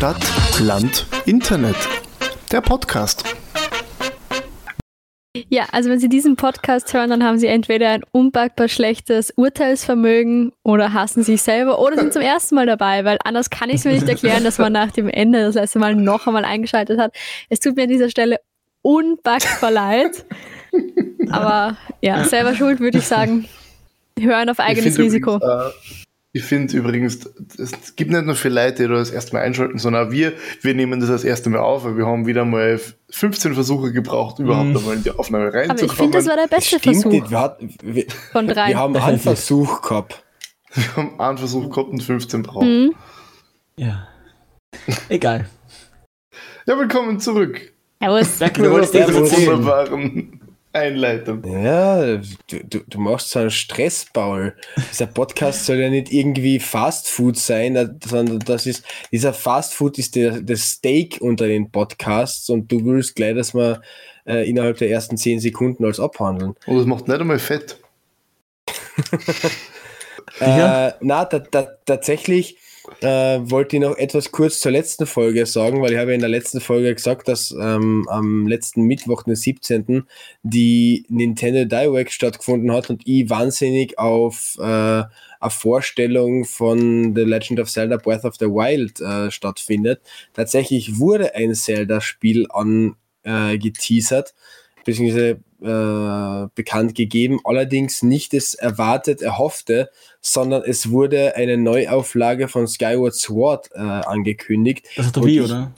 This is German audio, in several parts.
Stadt, Land, Internet. Der Podcast. Ja, also wenn Sie diesen Podcast hören, dann haben Sie entweder ein unpackbar schlechtes Urteilsvermögen oder hassen sich selber oder sind zum ersten Mal dabei, weil anders kann ich es mir nicht erklären, dass man nach dem Ende das letzte Mal noch einmal eingeschaltet hat. Es tut mir an dieser Stelle unpackbar leid. Aber ja, selber schuld würde ich sagen. Hören auf eigenes Risiko. Übrigens, äh, ich finde übrigens, es gibt nicht nur für Leute, die das erste Mal einschalten, sondern auch wir, wir nehmen das das erste Mal auf, weil wir haben wieder mal 15 Versuche gebraucht, überhaupt einmal in die Aufnahme reinzukommen. Aber ich finde, das war der beste Stimmt, Versuch. Wir, hatten, wir, Von drei. wir haben einen Versuch gehabt. Wir haben einen Versuch gehabt und 15 braucht. Mhm. Ja. Egal. Ja, willkommen zurück. Servus. Danke, du wolltest wunderbaren Einleitung. Ja, du, du, du machst so einen Stress, Paul. Dieser Podcast soll ja nicht irgendwie Fast Food sein, äh, sondern das ist, dieser Fast Food ist der, das Steak unter den Podcasts und du willst gleich, dass wir äh, innerhalb der ersten zehn Sekunden als abhandeln. Und das macht nicht einmal fett. Äh, na, ta ta tatsächlich äh, wollte ich noch etwas kurz zur letzten Folge sagen, weil ich habe in der letzten Folge gesagt, dass ähm, am letzten Mittwoch, den 17., die Nintendo Direct stattgefunden hat und ich wahnsinnig auf äh, eine Vorstellung von The Legend of Zelda Breath of the Wild äh, stattfindet. Tatsächlich wurde ein Zelda-Spiel angeteasert, äh, beziehungsweise äh, bekannt gegeben, allerdings nicht das erwartet, erhoffte, sondern es wurde eine Neuauflage von Skyward Sword äh, angekündigt. Das ist Wii, oder?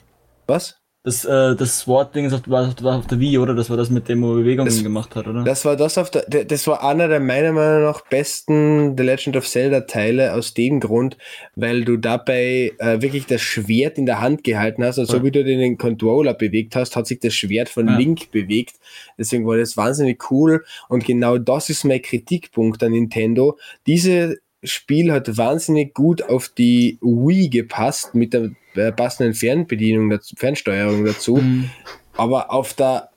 Was? Das, äh, das Sword-Ding ist auf, war, auf- war auf der Wii, oder? Das war das, mit dem er Bewegungen Das- gemacht hat, oder? Das war das auf der, das war einer der meiner Meinung nach besten The Legend of Zelda Teile aus dem Grund, weil du dabei äh, wirklich das Schwert in der Hand gehalten hast und so Ja. wie du den Controller bewegt hast, hat sich das Schwert von Ja. Link bewegt. Deswegen war das wahnsinnig cool und genau das ist mein Kritikpunkt an Nintendo. Diese Spiel hat wahnsinnig gut auf die Wii gepasst mit der äh, passenden Fernbedienung, dazu, Fernsteuerung dazu. Mhm. Aber auf der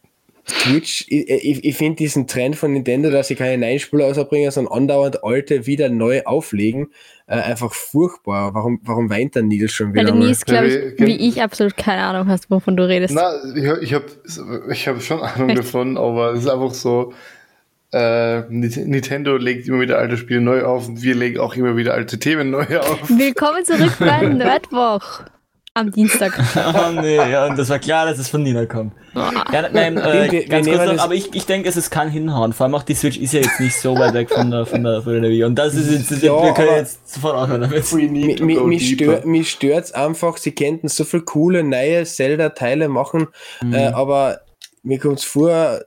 Twitch, ich, ich, ich finde diesen Trend von Nintendo, dass sie keine neuen Spiele ausbringen, sondern andauernd alte wieder neu auflegen, äh, einfach furchtbar. Warum, warum weint der Nils schon Weil wieder? du mal? Nies, glaube Ja, ich, wir- wie ich absolut keine Ahnung hast, wovon du redest. Na, ich, ich habe ich hab schon Ahnung Echt? davon, aber es ist einfach so, äh, Nintendo legt immer wieder alte Spiele neu auf und wir legen auch immer wieder alte Themen neu auf. Willkommen zurück bei Nerdwoch am Dienstag. oh nee, ja, und das war klar, dass es von Nina kommt. Ja, nein, äh, Wir- ganz kurz noch, aber ich, ich denke, es, es kann hinhauen. Vor allem auch die Switch ist ja jetzt nicht so weit weg von der, von der, von der Wii. Und das ist jetzt, das, Ja, wir können jetzt sofort aufhören damit. Mich stört, mich stört's einfach, sie könnten so viel coole neue Zelda-Teile machen, äh, aber mir kommt's vor,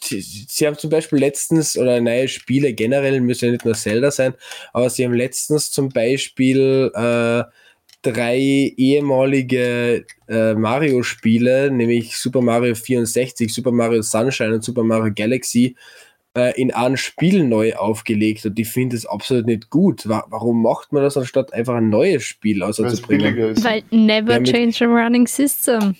sie, sie haben zum Beispiel letztens, oder neue Spiele generell, müssen ja nicht nur Zelda sein, aber sie haben letztens zum Beispiel äh, drei ehemalige äh, Mario-Spiele, nämlich Super Mario 64, Super Mario Sunshine und Super Mario Galaxy, äh, in einem Spiel neu aufgelegt und ich finde es absolut nicht gut. Wa warum macht man das, anstatt einfach ein neues Spiel auszubringen? Weil never Ja, change a running system.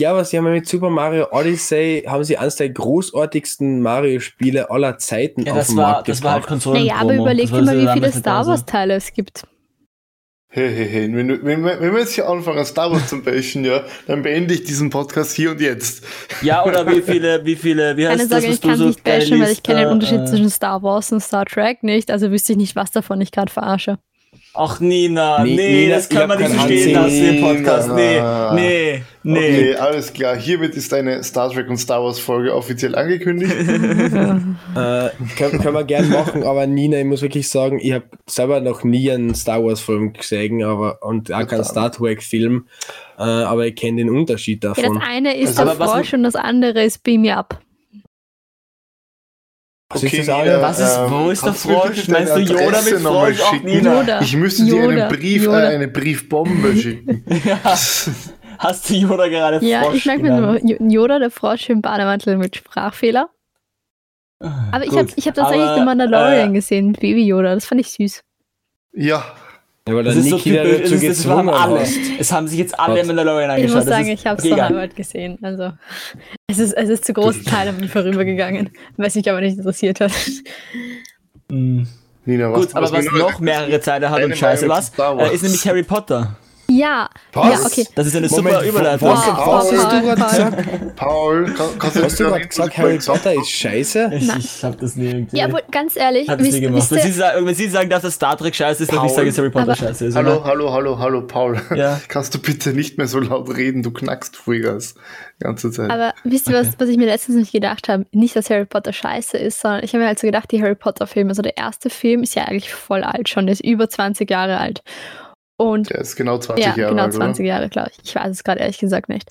Ja, aber sie haben ja mit Super Mario Odyssey, haben sie eines der großartigsten Mario-Spiele aller Zeiten Ja, auf das den war, Markt das war halt. Konsolen. Naja, aber überleg dir mal, wie viele Star Wars-Teile es gibt. Hey, hey, hey, wenn, du- wenn, wir- wenn wir jetzt hier anfangen, Star Wars zu bashen, ja, dann beende ich diesen Podcast hier und jetzt. Ja, oder wie viele, wie viele, wie Keine heißt Sorge, das, was ich du kann so nicht bashen, weil ich kenne den Unterschied äh, zwischen Star Wars und Star Trek nicht, also wüsste ich nicht, was davon ich gerade verarsche. Ach, Nina, Ni- nee, Nina, das kann man nicht kein so stehen Ansehen. lassen im Podcast. Nee, nee, nee. Okay, alles klar. Hiermit ist eine Star Trek und Star Wars Folge offiziell angekündigt. Äh, können, können wir gern machen, aber Nina, ich muss wirklich sagen, ich habe selber noch nie einen Star Wars-Film gesehen aber, und auch keinen Star Trek-Film, äh, aber ich kenne den Unterschied Ja, das davon. eine ist Also, Frosch und das andere ist Beam Me Up. Was ist das Nina, andere? Was ist- ähm, wo ist der Frosch? Meinst du Yoda mit Frosch? Nina. Yoda. Ich müsste dir Yoda, einen Brief, äh, eine Briefbombe schicken. Ja. Hast du Yoda gerade Ja, Frosch ich merke mir Yoda, der Frosch im Bademantel mit Sprachfehler. Aber ich Gut. habe ich hab tatsächlich Aber, den Mandalorian äh, gesehen Baby Yoda, das fand ich süß. Ja, Ja, weil der Das ist so Niki da typisch, dazu es, ist, es haben alle. Es haben sich jetzt alle Was? Mandalorian Ich angeschaut. muss Das sagen, ist- ich habe es egal. Arbeit gesehen. Also es ist, es ist zu großen Teil an mir vorübergegangen, was mich aber nicht interessiert hat. Mhm. Nina, was Gut, aber was noch mehrere Zeiten hat und scheiße was, äh, ist nämlich Harry Potter. Ja, Was? ja, okay. Das ist eine Moment, super Überleitung. was, Wow, was hast du Paul, gerade Paul. gesagt? Paul, kann, kannst du Hast du gerade gesagt, Harry Potter ist scheiße? Ich, ich hab das nie irgendwie. Ja, aber ganz ehrlich, hab das nie gemacht. Wenn sie, sagen, wenn sie sagen, dass das Star Trek scheiße ist, dann ich Paul. sage, dass Harry Potter scheiße ist. Hallo, hallo, hallo, hallo, Paul. Ja. Kannst du bitte nicht mehr so laut reden? Du knackst Vollgas die ganze Zeit. aber wisst ihr, was, was ich mir letztens nicht gedacht habe? Nicht, dass Harry Potter scheiße ist, sondern ich habe mir halt so gedacht, die Harry Potter-Filme, also der erste Film ist ja eigentlich voll alt schon, der ist über 20 Jahre alt. Und Der ist genau 20 ja, Jahre genau alt, 20 Jahre, glaube ich. Ich weiß es gerade ehrlich gesagt nicht.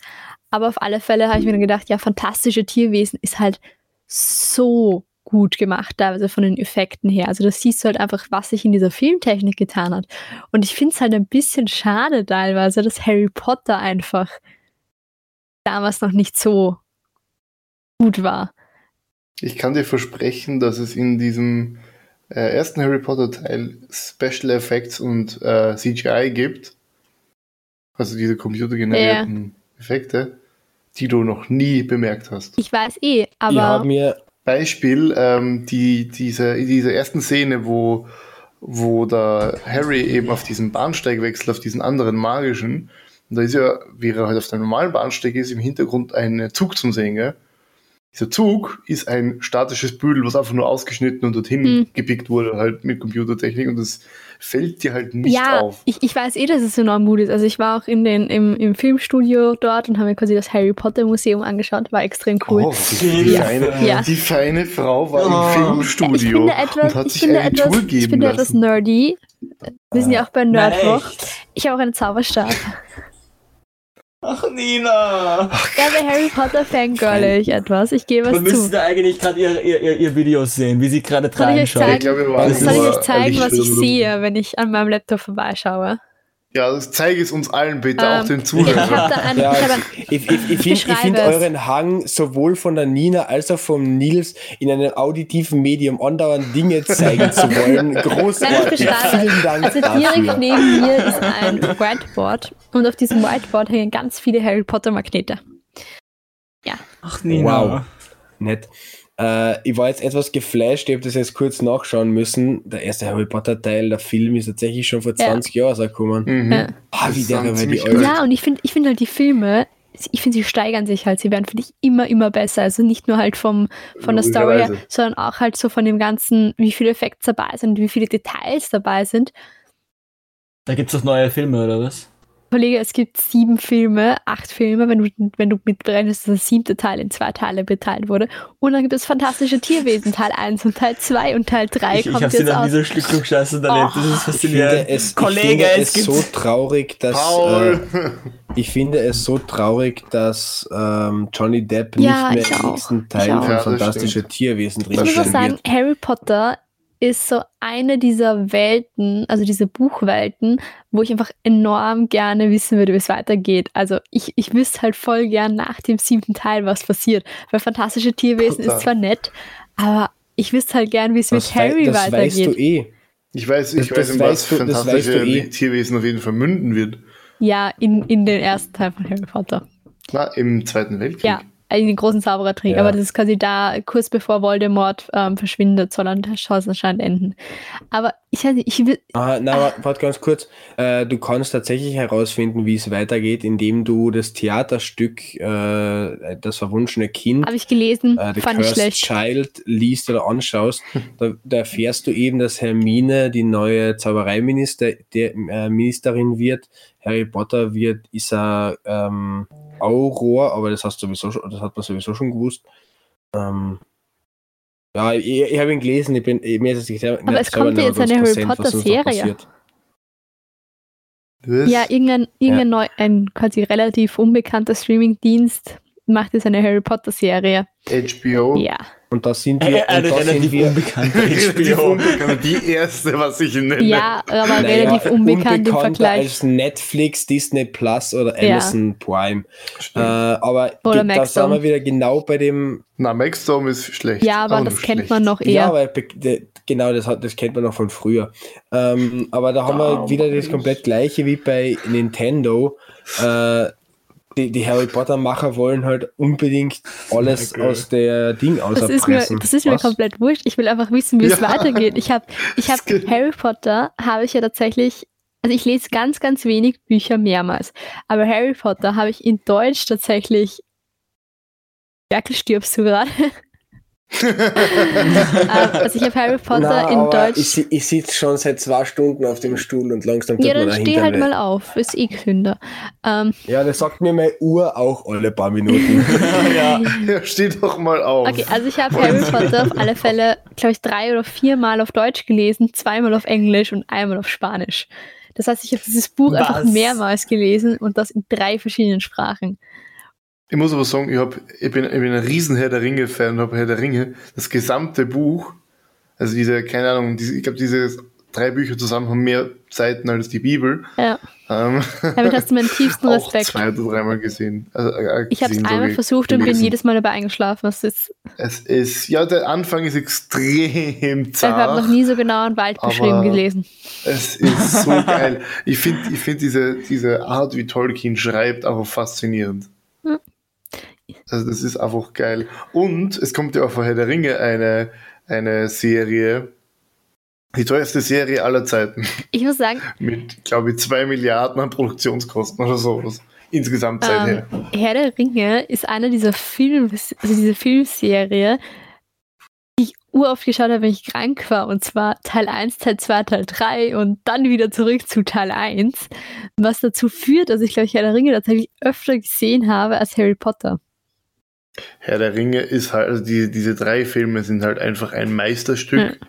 Aber auf alle Fälle habe ich mir dann gedacht, ja, fantastische Tierwesen ist halt so gut gemacht, teilweise von den Effekten her. Also das siehst du halt einfach, was sich in dieser Filmtechnik getan hat. Und ich finde es halt ein bisschen schade teilweise, dass Harry Potter einfach damals noch nicht so gut war. Ich kann dir versprechen, dass es in diesem äh, ersten Harry Potter Teil Special Effects und äh, CGI gibt. Also diese computergenerierten Effekte, die du noch nie bemerkt hast. Ich weiß eh, aber mir Beispiel, ähm, die, diese, in dieser ersten Szene, wo, wo der Harry eben auf diesen Bahnsteig wechselt, auf diesen anderen magischen, und da ist ja, wie er halt auf dem normalen Bahnsteig ist, im Hintergrund ein Zug zum Sehen, gell? Dieser Zug ist ein statisches Büdel, was einfach nur ausgeschnitten und dorthin Hm. gepickt wurde, halt mit Computertechnik und das fällt dir halt nicht ja, auf. ich, ich weiß eh, dass es enorm gut ist. Also ich war auch in den, im, im Filmstudio dort und habe mir quasi das Harry Potter Museum angeschaut. War extrem cool. Oh, die, Ja. feine, Ja. die feine Frau war Oh. im Filmstudio ich finde etwas, und hat ich sich finde eine etwas, Tour ich geben finde etwas lassen. nerdy. Wir sind ja auch bei Nerdwoch. Ich habe auch einen Zauberstab. Ach, Nina! Ja, Harry Potter fangirle ich etwas. Ich gebe Man was müsste zu. da eigentlich gerade ihr, ihr, ihr, ihr Videos sehen, wie sie gerade Soll ich euch schaut. zeigen? Ich glaube, wir waren Das Soll ich nur euch zeigen, was ich sehe, wenn ich an meinem Laptop vorbeischaue? Ja, das zeige es uns allen bitte, auch Ähm, den Ich Zuhörern. einen, Ja, ich ich, ich, ich finde ich find euren Hang sowohl von der Nina als auch vom Nils in einem auditiven Medium andauernd Dinge zeigen zu wollen. Großartig. Nein, ich. Vielen Dank Also direkt dafür. neben mir ist ein Whiteboard und auf diesem Whiteboard hängen ganz viele Harry Potter Magnete. Ach, Nina. Wow. Nett. Äh, ich war jetzt etwas geflasht, ich habe das jetzt kurz nachschauen müssen. Der erste Harry Potter Teil, der Film ist tatsächlich schon vor Ja. 20 Jahren rausgekommen. Mhm. Ja. Ah, wie der aber die gut. Ja, und ich finde ich find halt die Filme, ich finde, sie steigern sich halt. Sie werden für dich immer, immer besser. Also nicht nur halt vom, von der Story her, sondern auch halt so von dem ganzen, wie viele Effekte dabei sind, wie viele Details dabei sind. Da gibt's doch neue Filme, oder was? Kollege, es gibt sieben Filme, acht Filme, wenn du, wenn du mitberechnest, dass der siebte Teil in zwei Teile beteilt wurde. Und dann gibt es fantastische Tierwesen, Teil 1 und Teil 2 und Teil 3 Ich, ich kommt habe sie jetzt noch nie aus. so klugscheißen erlebt. Das ist Ich faszinierend. finde es, Kollege, ich finde es es gibt so traurig, dass Paul! äh, ich finde es so traurig, dass ähm, Johnny Depp Ja, nicht ich mehr im nächsten Ich Teil von Fantastische stimmt. Tierwesen drin Ich muss sagen, wird. Harry Potter ist so eine dieser Welten, also diese Buchwelten, wo ich einfach enorm gerne wissen würde, wie es weitergeht. Also ich, ich wüsste halt voll gern nach dem siebten Teil, was passiert. Weil fantastische Tierwesen Total. ist zwar nett, aber ich wüsste halt gern, wie es mit Das, Harry das weißt du weitergeht. eh. Ich weiß, ich Das- weiß, das in was weißt du- fantastische weißt du eh. Tierwesen auf jeden Fall münden wird. Ja, in, in den ersten Teil von Harry Potter. Na, im Zweiten Weltkrieg. Ja, den großen Zauberertrick. Ja. Aber das ist quasi da, kurz bevor Voldemort ähm, verschwindet, soll dann der Chance anscheinend enden. Aber ich nicht, ich will. Ah, na, wa- warte ganz kurz. Äh, du kannst tatsächlich herausfinden, wie es weitergeht, indem du das Theaterstück äh, Das verwunschene Kind Habe ich gelesen, äh, The fand ich Cursed schlecht. Child liest oder anschaust, da, da erfährst du eben, dass Hermine die neue Zaubereiminister, der, äh, wird. Harry Potter wird, ist er ähm, Auror, aber das hast du sowieso schon, das hat man sowieso schon gewusst. Ähm, ja, ich, ich habe ihn gelesen, ich bin, mir ist es nicht selber, Aber nicht es kommt ja jetzt eine Harry 100%, was Potter sonst noch Serie. passiert. Was? Ja, irgendein, irgendein neu, ein quasi relativ unbekannter Streamingdienst macht jetzt eine Harry Potter Serie. HBO. Ja. Und da sind Eine, wir, eine da sind relativ wir unbekannte HBO. unbekannt. Die erste, was ich nenne. Ja, aber Naja, relativ unbekannt im Vergleich. als Netflix, Disney Plus oder Ja. Amazon Prime. Äh, aber Oder da sind wir wieder genau bei dem. Na, Maxdome ist schlecht. Ja, aber das kennt schlecht. man noch Ja, eher. aber be- de- genau, das, hat, das kennt man noch von früher. Ähm, aber da haben wir wieder das komplett gleiche wie bei Nintendo. Äh, die, die Harry Potter-Macher wollen halt unbedingt alles Okay. aus der Ding Das ist, mir, auserpressen. das ist mir Was? komplett wurscht. Ich will einfach wissen, wie es Ja. weitergeht. Ich habe ich hab. Harry Potter habe ich ja tatsächlich Also ich lese ganz, ganz wenig Bücher mehrmals. Aber Harry Potter habe ich in Deutsch tatsächlich. Merkel, stirbst du gerade? Ähm, also ich habe Harry Potter Na, in aber Deutsch. Ich, ich sitze schon seit zwei Stunden auf dem Stuhl und langsam tut ja, dann steh halt mal auf. Ist eh gesünder. Ähm, Ja, das sagt mir meine Uhr auch alle paar Minuten. ja. Ja, steh doch mal auf. okay, also ich habe Harry Potter auf alle Fälle, glaube ich, drei oder viermal auf Deutsch gelesen, zweimal auf Englisch und einmal auf Spanisch. Das heißt, ich habe dieses Buch einfach Was? mehrmals gelesen und das in drei verschiedenen Sprachen. Ich muss aber sagen, ich, hab, ich, bin, ich bin ein riesen Herr der Ringe-Fan und habe Herr der Ringe, das gesamte Buch, also diese, keine Ahnung, diese, ich glaube, diese drei Bücher zusammen haben mehr Seiten als die Bibel. Ja, Ähm, damit hast du meinen tiefsten Respekt. zwei oder dreimal gesehen. Also, äh, Ich habe es so einmal versucht und bin gelesen. jedes Mal dabei eingeschlafen. Das ist, Es ist, ja, der Anfang ist extrem ich habe noch zart. nie so genau einen Wald aber- beschrieben gelesen. Es ist so geil. Ich finde ich find diese, diese Art, wie Tolkien schreibt, einfach faszinierend. Also das ist einfach geil. Und es kommt ja auch von Herr der Ringe eine, eine Serie, die teuerste Serie aller Zeiten, Ich muss sagen, mit, glaube ich, zwei Milliarden an Produktionskosten oder sowas. Insgesamt ähm, seither. Herr der Ringe ist eine dieser Film, also diese Filmserie, die ich uroft geschaut habe, wenn ich krank war. Und zwar Teil 1, Teil 2, Teil 3 und dann wieder zurück zu Teil 1. Was dazu führt, dass ich, glaube ich, Herr der Ringe tatsächlich öfter gesehen habe als Harry Potter. Herr der Ringe ist halt, also die, diese drei Filme sind halt einfach ein Meisterstück, Ja.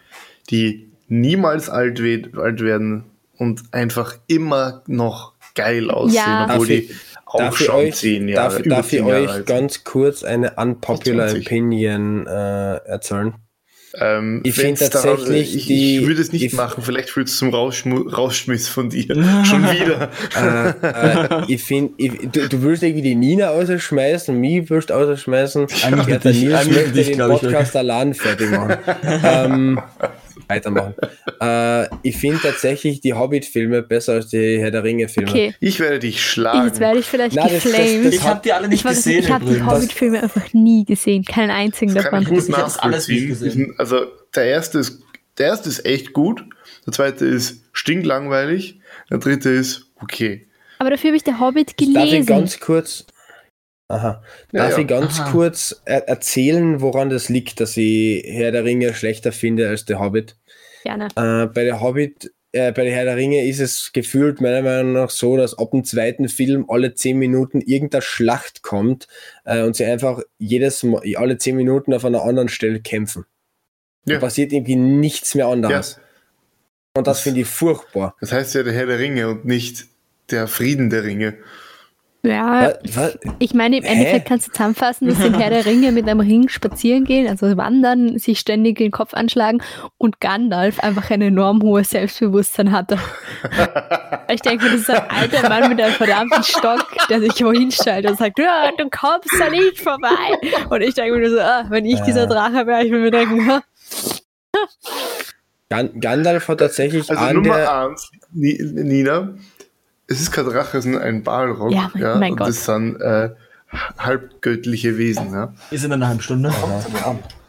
die niemals alt, we alt werden und einfach immer noch geil aussehen, Ja. obwohl Darf ich- die auch darf schon euch, zehn Jahre, darf, über darf ich euch alt ganz kurz eine unpopular 20. Opinion äh, erzählen? Ähm, Ich wenn's find daran- tatsächlich ich, die- ich würde es nicht ich- machen, vielleicht führt es zum Rausschmu Rausschmiss von dir. Schon wieder. äh, äh, ich finde, du, du willst irgendwie die Nina rausschmeißen, mich willst. Einmal Ja, Nils einmal möchte dich, den ich, Podcast allein fertig machen. ähm, weitermachen. Äh, ich finde tatsächlich die Hobbit-Filme besser als die Herr der Ringe-Filme. Okay, Ich werde dich schlagen. jetzt werde ich vielleicht Na, das- das- das- Ich habe die alle nicht ich gesehen nicht, ich habe die. Hobbit-Filme einfach nie gesehen. Keinen einzigen Das kann davon. ich gut Ich hab's alles nicht gesehen. Also der erste ist, der erste ist echt gut, der zweite ist stinklangweilig, der dritte ist okay. Aber dafür habe ich der Hobbit Darf ich gelesen. ganz kurz. Aha. Ja, Darf ja. ich ganz Aha. kurz er erzählen, woran das liegt, dass ich Herr der Ringe schlechter finde als der Hobbit? Gerne. Äh, bei der Hobbit, äh, bei der Herr der Ringe ist es gefühlt meiner Meinung nach so, dass ab dem zweiten Film alle zehn Minuten irgendeine Schlacht kommt äh, und sie einfach jedes Mal, alle zehn Minuten auf einer anderen Stelle kämpfen. Ja. Da passiert irgendwie nichts mehr Ja, anderes. Und das Das- finde ich furchtbar. das heißt ja der Herr der Ringe und nicht der Frieden der Ringe. Ja, Was, was, Ich meine, im Hä? Endeffekt kannst du zusammenfassen, dass im Herr der Ringe mit einem Ring spazieren gehen, also wandern, sich ständig den Kopf anschlagen und Gandalf einfach ein enorm hohes Selbstbewusstsein hatte. Ich denke, das ist ein alter Mann mit einem verdammten Stock, der sich wohin stellt und sagt, ja, du kommst da nicht vorbei. Und ich denke mir so, ah, wenn ich dieser Drache wäre, ich würde mir denken, ha, Gan Gandalf hat tatsächlich Also an Nummer der, eins, Ni- Nina, es ist kein Drache, es ist ein Balrog. Ja, mein- mein und Gott. das sind äh, halbgöttliche Wesen. Ja? Ist in einer halben Stunde.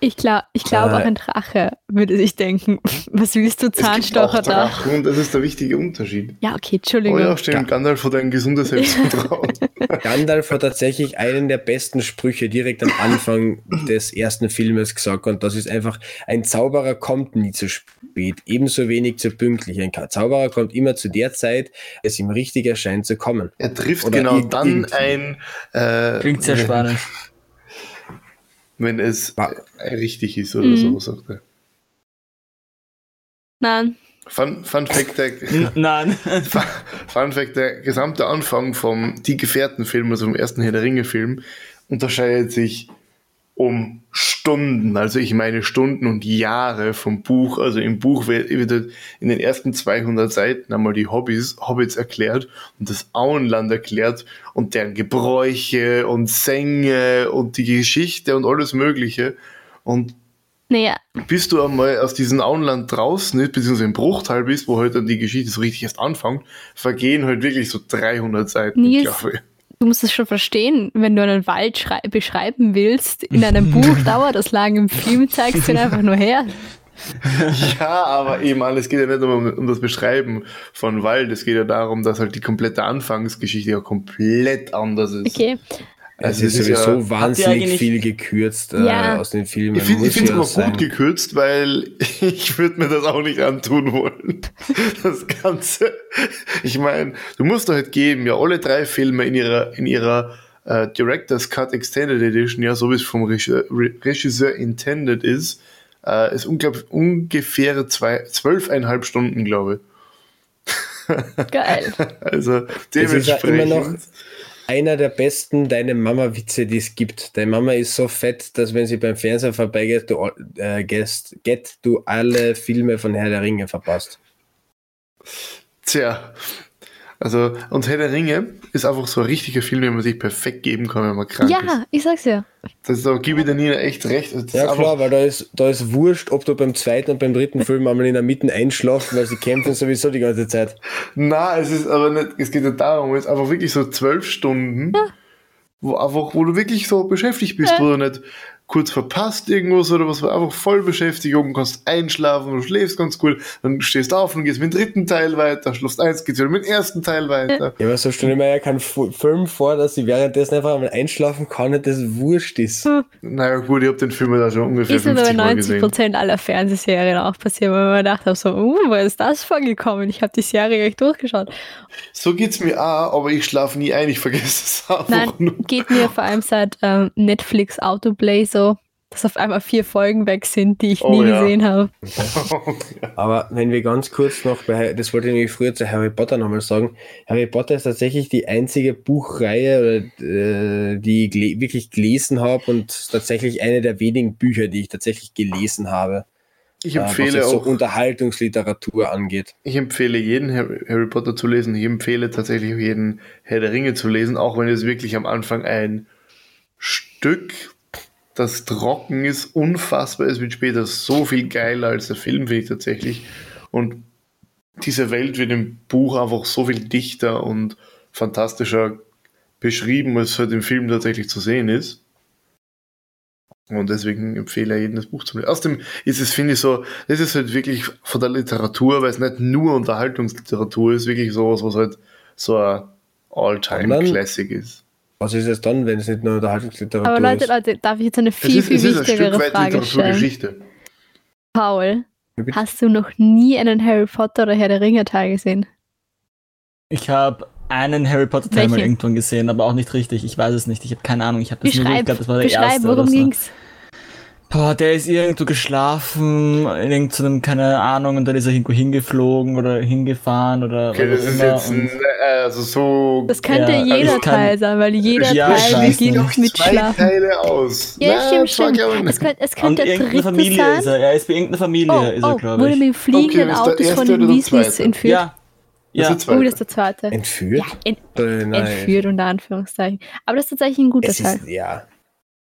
Ich glaube, ich glaub, Äh. auch ein Drache würde sich denken, was willst du, Zahnstocher da? Drachen und das ist der wichtige Unterschied. Ja, okay, Oh Entschuldigung. ja, stimmt, Gandalf hat ein gesundes Selbstvertrauen. Gandalf hat tatsächlich einen der besten Sprüche direkt am Anfang des ersten Filmes gesagt und das ist einfach, ein Zauberer kommt nie zu spät, ebenso wenig zu pünktlich. Ein Zauberer kommt immer zu der Zeit, es ihm richtig erscheint zu kommen. Er trifft Oder genau dann irgendwie. ein, äh, Klingt sehr spanisch. Wenn es richtig ist oder Mhm. so, sagt er. Nein, Fun, Fun Fact, der, Nein. Fun Fact, der gesamte Anfang vom Die Gefährten-Film, also vom ersten Herr der Ringe-Film, unterscheidet sich um Stunden, also ich meine Stunden und Jahre vom Buch. Also im Buch wird wird in den ersten 200 Seiten einmal die Hobbys, Hobbits erklärt und das Auenland erklärt und deren Gebräuche und Sänge und die Geschichte und alles Mögliche. Und naja, bis du einmal aus diesem Auenland draußen ist, beziehungsweise im Bruchteil bist, wo halt dann die Geschichte so richtig erst anfängt, vergehen halt wirklich so 300 Seiten, Nils, glaube ich. Du musst es schon verstehen, wenn du einen Wald schrei- beschreiben willst, in einem Buch dauert das lang, im Film zeigst du ihn einfach nur her. Ja, aber eben, es geht ja nicht um, um das Beschreiben von Wald, es geht ja darum, dass halt die komplette Anfangsgeschichte ja komplett anders ist. Okay. Also es ist sowieso ja- wahnsinnig viel gekürzt äh, Ja. aus den Filmen. Ich finde es ja aber sein. gut gekürzt, weil ich würde mir das auch nicht antun wollen. Das Ganze. Ich meine, du musst doch halt geben, ja, alle drei Filme in ihrer, in ihrer äh, Director's Cut Extended Edition, ja, so wie es vom Regisseur, Re- Regisseur intended ist, äh, ist unglaublich, ungefähr zwei, zwölfeinhalb Stunden, glaube Geil. ich. Also ist ja dementsprechend. Einer der besten Deine Mama-Witze, die es gibt. Deine Mama ist so fett, dass wenn sie beim Fernseher vorbeigeht, du, äh, gehst, get, du alle Filme von Herr der Ringe verpasst. Tja. Also, und Herr der Ringe ist einfach so ein richtiger Film, den man sich perfekt geben kann, wenn man krank ist. Ja, ich sag's ja. Das ist, da gebe ich der Nina echt recht. Das ist Ja klar, weil da ist, da ist wurscht, ob du beim zweiten und beim dritten Film einmal in der Mitte einschlafst, weil sie kämpfen sowieso die ganze Zeit. Na, es ist aber nicht, es geht nicht darum, es ist einfach wirklich so zwölf Stunden, wo einfach, wo du wirklich so beschäftigt bist, wo du nicht kurz verpasst irgendwas oder was, einfach voll Beschäftigung, kannst einschlafen, du schläfst ganz gut, dann stehst du auf und gehst mit dem dritten Teil weiter, schläfst eins, geht's wieder mit dem ersten Teil weiter. Ja, aber so stelle ich mir ja keinen Film vor, dass sie währenddessen einfach einmal einschlafen kann und das wurscht ist. Naja, gut, ich hab den Film da schon ungefähr Ist mir bei 50 Mal 90 gesehen. Prozent aller Fernsehserien auch passiert, weil man gedacht habe, so, uh, wo ist das vorgekommen? Ich habe die Serie gleich durchgeschaut. So geht's mir auch, aber ich schlafe nie ein, ich vergesse es einfach Nein, nur. geht mir vor allem seit ähm, Netflix Autoplay so, dass auf einmal vier Folgen weg sind, die ich Oh nie ja. gesehen habe. Aber wenn wir ganz kurz noch bei, das wollte ich nämlich früher zu Harry Potter nochmal sagen, Harry Potter ist tatsächlich die einzige Buchreihe, äh, die ich wirklich gelesen habe und tatsächlich eine der wenigen Bücher, die ich tatsächlich gelesen habe, Ich äh, was empfehle jetzt so auch, Unterhaltungsliteratur angeht. ich empfehle jeden Harry, Harry Potter zu lesen. Ich empfehle tatsächlich auch jeden Herr der Ringe zu lesen, auch wenn es wirklich am Anfang ein Stück, das trocken ist, unfassbar ist, wird später so viel geiler als der Film, finde ich tatsächlich. Und diese Welt wird im Buch einfach so viel dichter und fantastischer beschrieben, als es halt im Film tatsächlich zu sehen ist. Und deswegen empfehle ich jedem das Buch zu lesen. Außerdem ist es, finde ich, so, das ist halt wirklich von der Literatur, weil es nicht nur Unterhaltungsliteratur ist, wirklich sowas, was halt so ein All-Time-Classic ist. Was ist es dann, wenn es nicht nur Unterhaltungsliteratur Aber Leute, ist? Leute, darf ich jetzt eine Es viel, ist, viel es ist ein wichtigere Stück weit Frage stellen? Literaturgeschichte. Paul, hast du noch nie einen Harry Potter oder Herr der Ringe Teil gesehen? Ich habe einen Harry Potter Teil mal irgendwann gesehen, aber auch nicht richtig. Ich weiß es nicht. Ich habe keine Ahnung. Ich habe das nur, ich Beschreib, glaube, das war der beschreib erste worum ging's? Boah, der ist irgendwo geschlafen, in irgendeinem, keine Ahnung, und dann ist er irgendwo hingeflogen oder hingefahren oder Okay, was das ist immer. jetzt ein, also so. Das könnte Ja, jeder Teil sein, weil jeder Ja, Teil beginnt nicht. mit zwei Schlafen. Teile aus. Ja, Na, stimmt, stimmt. Es könnte, es könnte der dritte Familie sein. ist er. Er ist bei irgendeiner Familie, Oh, ist er, oh, glaube wurde ich. mit dem fliegenden Okay, ist Autos von den Weasleys entführt. Ja. Das Ja. ist der Oh, zweite. das ist der zweite. Entführt? Ja, ent nein. entführt unter Anführungszeichen. Aber das ist tatsächlich ein guter Es Teil. ist, ja.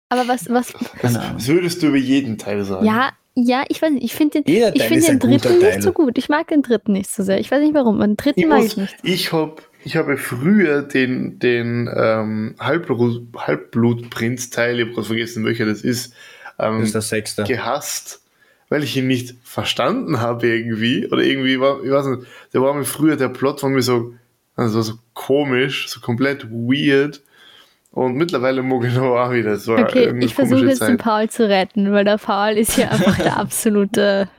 Aber was, was. Das würdest du über jeden Teil sagen. ja, ja, ich weiß nicht, ich finde den, ich ist den dritten Teil. nicht so gut. Ich mag den dritten nicht so sehr. Ich weiß nicht warum. Den dritten Ich, mag muss, ich nicht. ich, hab, ich habe früher den, den ähm, Halbblut, Halbblut-Prinz-Teil, ich habe gerade vergessen, welcher das ist, ähm, Das ist der sechste. gehasst, weil ich ihn nicht verstanden habe irgendwie. Oder irgendwie war, ich weiß nicht, der war mir früher, der Plot war mir so, also so komisch, so komplett weird. Und mittlerweile mag ich noch auch wieder. So Okay, irgendeine ich versuche jetzt den Zeit. Paul zu retten, weil der Paul ist hier einfach der absolute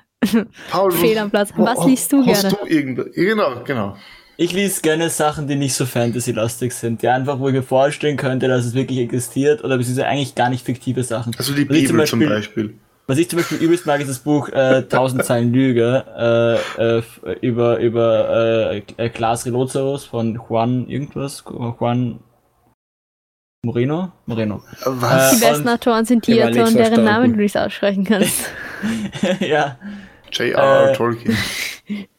Paul, Fehl am Platz. Was liest du hast gerne? Du irgend, genau, genau. Ich lese gerne Sachen, die nicht so Fantasy-lastig sind, die einfach, wo ich mir vorstellen könnte, dass es wirklich existiert oder beziehungsweise eigentlich gar nicht fiktive Sachen. Also die Was ich Bibel zum Beispiel. Was ich zum Beispiel übelst mag, ist das Buch äh, 1000 Zeilen Lüge äh, äh, über, über äh, Klaas Reloceros von Juan irgendwas. Juan Moreno? Moreno. Was? Die Äh, besten Autoren sind die Autoren, deren. Namen du nicht aussprechen kannst. ja. J.R.R. äh, Tolkien.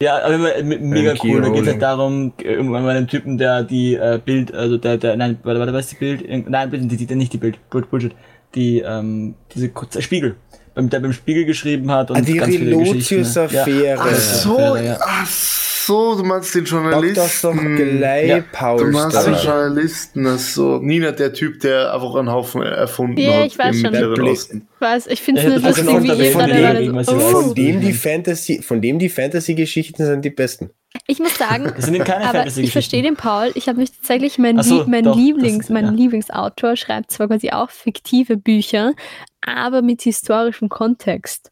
Ja, aber immer, m- mega cool. Da geht es halt darum, äh, um einen Typen, der die äh, Bild, also der, der, nein, warte, warte, was ist die Bild? Nein, bitte, die, die, nicht die Bild, Bull- Bullshit. Die, ähm, diese kurze Spiegel. Beim, der beim Spiegel geschrieben hat und Ah, die ganz viele Geschichten. Relotius-Affäre. Ja. Ach so, ja. ach so, du meinst den Sag das doch Journalisten. gleich, Ja. Du meinst den. Journalisten, ach so. Nina, der Typ, der einfach einen Haufen erfunden Ja, hat ich weiß im schon. Mittleren Der Blick. Osten. Was? Ich finde Ich es hätte nur das lustig, wie ihr von dem, so, oh. Von dem die Fantasy, von dem die Fantasy-Geschichten sind die besten. Ich muss sagen, Das sind eben keine aber ich verstehe den Paul. Ich habe mich tatsächlich, mein, so, Lieb- mein, doch, Lieblings, das- mein ja. Lieblingsautor schreibt zwar quasi auch fiktive Bücher, aber mit historischem Kontext.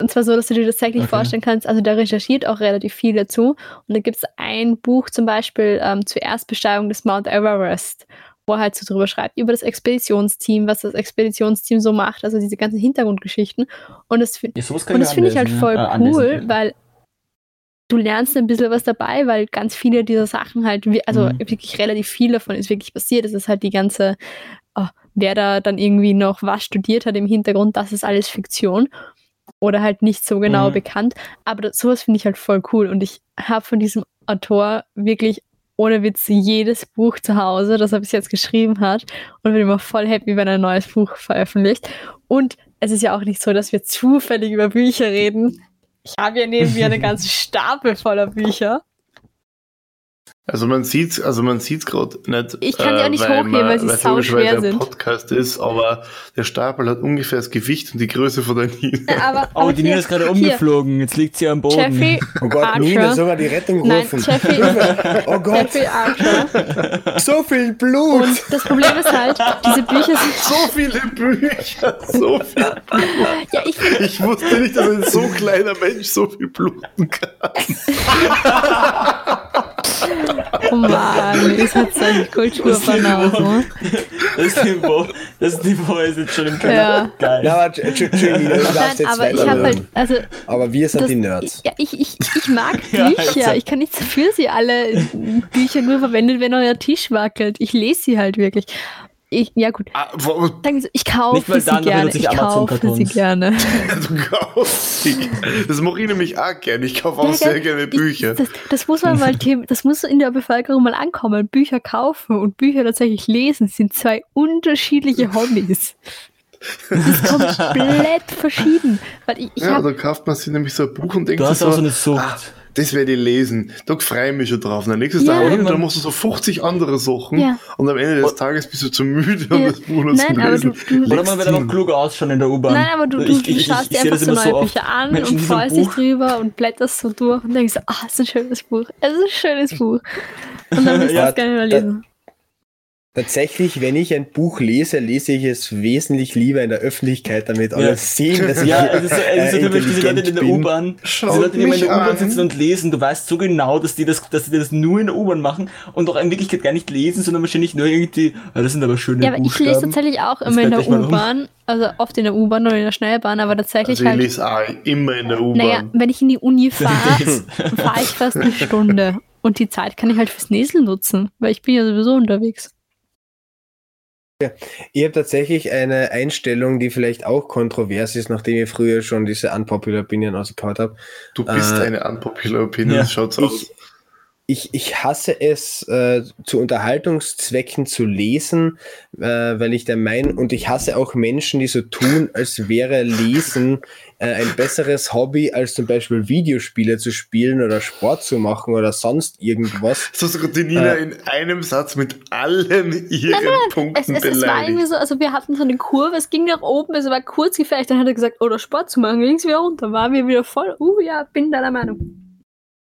Und zwar so, dass du dir das tatsächlich Okay. vorstellen kannst, also der recherchiert auch relativ viel dazu. Und da gibt es ein Buch zum Beispiel ähm, zur Erstbesteigung des Mount Everest, wo er halt so drüber schreibt, über das Expeditionsteam, was das Expeditionsteam so macht, also diese ganzen Hintergrundgeschichten. Und das, Ja, und das finde ich halt voll ja. Anlesen, cool, ja. weil du lernst ein bisschen was dabei, weil ganz viele dieser Sachen halt, also Mhm. wirklich relativ viel davon ist wirklich passiert. Es ist halt die ganze, oh, wer da dann irgendwie noch was studiert hat im Hintergrund, das ist alles Fiktion oder halt nicht so genau Mhm. bekannt. Aber das, sowas finde ich halt voll cool und ich habe von diesem Autor wirklich ohne Witz jedes Buch zu Hause, das er bis jetzt geschrieben hat und bin immer voll happy, wenn er ein neues Buch veröffentlicht. Und es ist ja auch nicht so, dass wir zufällig über Bücher reden. Ich habe ja neben mir eine ganze Stapel voller Bücher. Also man sieht's, also man sieht's gerade nicht. äh, Ich kann die auch nicht hochheben, weil sie logischerweise ein sind. Podcast ist, aber der Stapel hat ungefähr das Gewicht und die Größe von der Nina. Aber, Oh, aber die hier- Nina ist gerade hier, umgeflogen. Jetzt liegt sie am Boden. Jeffrey Oh Gott, Archer. Nina, soll man die Rettung Nein, rufen? Jeffrey, Oh Gott, Jeffrey Archer. so viel Blut! Und das Problem ist halt, diese Bücher sind. So viele Bücher, so viel. Ja, ich Ich wusste nicht, dass ein so kleiner Mensch so viel bluten kann. oh Mann, ihr seid solche Kulturbanausen. Das Niveau, das Niveau ist jetzt schon im Keller. Ja. Geil. Ja, aber tsch- tsch- tsch- Nina, du darfst jetzt aber ich habe halt, also Aber wir sind das, die Nerds. Ja, ich, ich, ich mag Ja, Bücher. also. Ich kann nichts dafür, sie alle Bücher nur verwendet, wenn euer Tisch wackelt. Ich lese sie halt wirklich. Ich, ja gut, Ah, wo- sagen Sie, ich Nicht kaufe mal sie dann gerne. ich kaufe sie gerne. Du kaufst sie. Das mache ich nämlich auch gerne. Ich kaufe auch Ja, sehr gell? gerne Ich- Bücher. Das, das muss man mal, das muss in der Bevölkerung mal ankommen. Bücher kaufen und Bücher tatsächlich lesen sind zwei unterschiedliche Hobbys. Das ist komplett verschieden. Weil ich, ich ja, hab, da kauft man sich nämlich so ein Buch und denkt Du sich hast so, auch so eine Sucht. ah, das werde ich lesen. Da freue ich mich schon drauf. Und dann nächstes Ja. Tag und dann machst du so 50 andere Sachen Ja. und am Ende des Tages bist du zu müde, um Ja. das Buch noch Nein, zu aber lesen. du- du- Oder man wird einfach klug ausschauen in der U-Bahn. nein, aber du, du, Ich- du ich- schaust ich dir einfach das so neue oft. Bücher an Menschen, und so freust dich drüber und blätterst so durch und denkst so, ah, es ist ein schönes Buch. Es ist ein schönes Buch. Und dann willst du Ja, es gerne mehr da- lesen. Tatsächlich, wenn ich ein Buch lese, lese ich es wesentlich lieber in der Öffentlichkeit, damit alle Ja. sehen, dass ich Ja, es ist so, es ist so typisch, diese Leute die in der. U-Bahn, diese Leute, die immer in der U-Bahn sitzen und lesen, du weißt so genau, dass die das, dass die das nur in der U-Bahn machen und doch in Wirklichkeit gar nicht lesen, sondern wahrscheinlich nur irgendwie, ah, das sind aber schöne Ja, aber ich lese tatsächlich auch immer in der um. U-Bahn, also oft in der U-Bahn oder in der Schnellbahn, aber tatsächlich Also ich halt. lese auch immer in der U-Bahn. Naja, wenn ich in die Uni fahre, fahre ich fast eine Stunde. Und die Zeit kann ich halt fürs Näseln nutzen, weil ich bin ja sowieso unterwegs. Ich habe tatsächlich eine Einstellung, die vielleicht auch kontrovers ist, nachdem ich früher schon diese Unpopular Opinion ausgekaut habe. Du bist Äh, eine unpopular Opinion, ja. schaut's aus. Ich, ich, hasse es, äh, zu Unterhaltungszwecken zu lesen, äh, weil ich der Meinung, und ich hasse auch Menschen, die so tun, als wäre Lesen äh, ein besseres Hobby, als zum Beispiel Videospiele zu spielen oder Sport zu machen oder sonst irgendwas. So sogar die Nina Äh. in einem Satz mit allen ihren Punkten Es, es, es war irgendwie beleidigt. so, also wir hatten so eine Kurve, es ging nach oben, es war kurz gefecht, dann hat er gesagt, oder Sport zu machen, ging es wieder runter, war mir wieder voll, uh ja, bin deiner Meinung.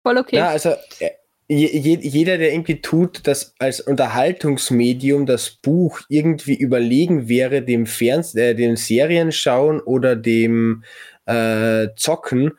Voll okay. Ja, also äh, je, je, jeder, der irgendwie tut, dass als Unterhaltungsmedium das Buch irgendwie überlegen wäre dem Fernseh, äh, dem Serienschauen oder dem äh, Zocken,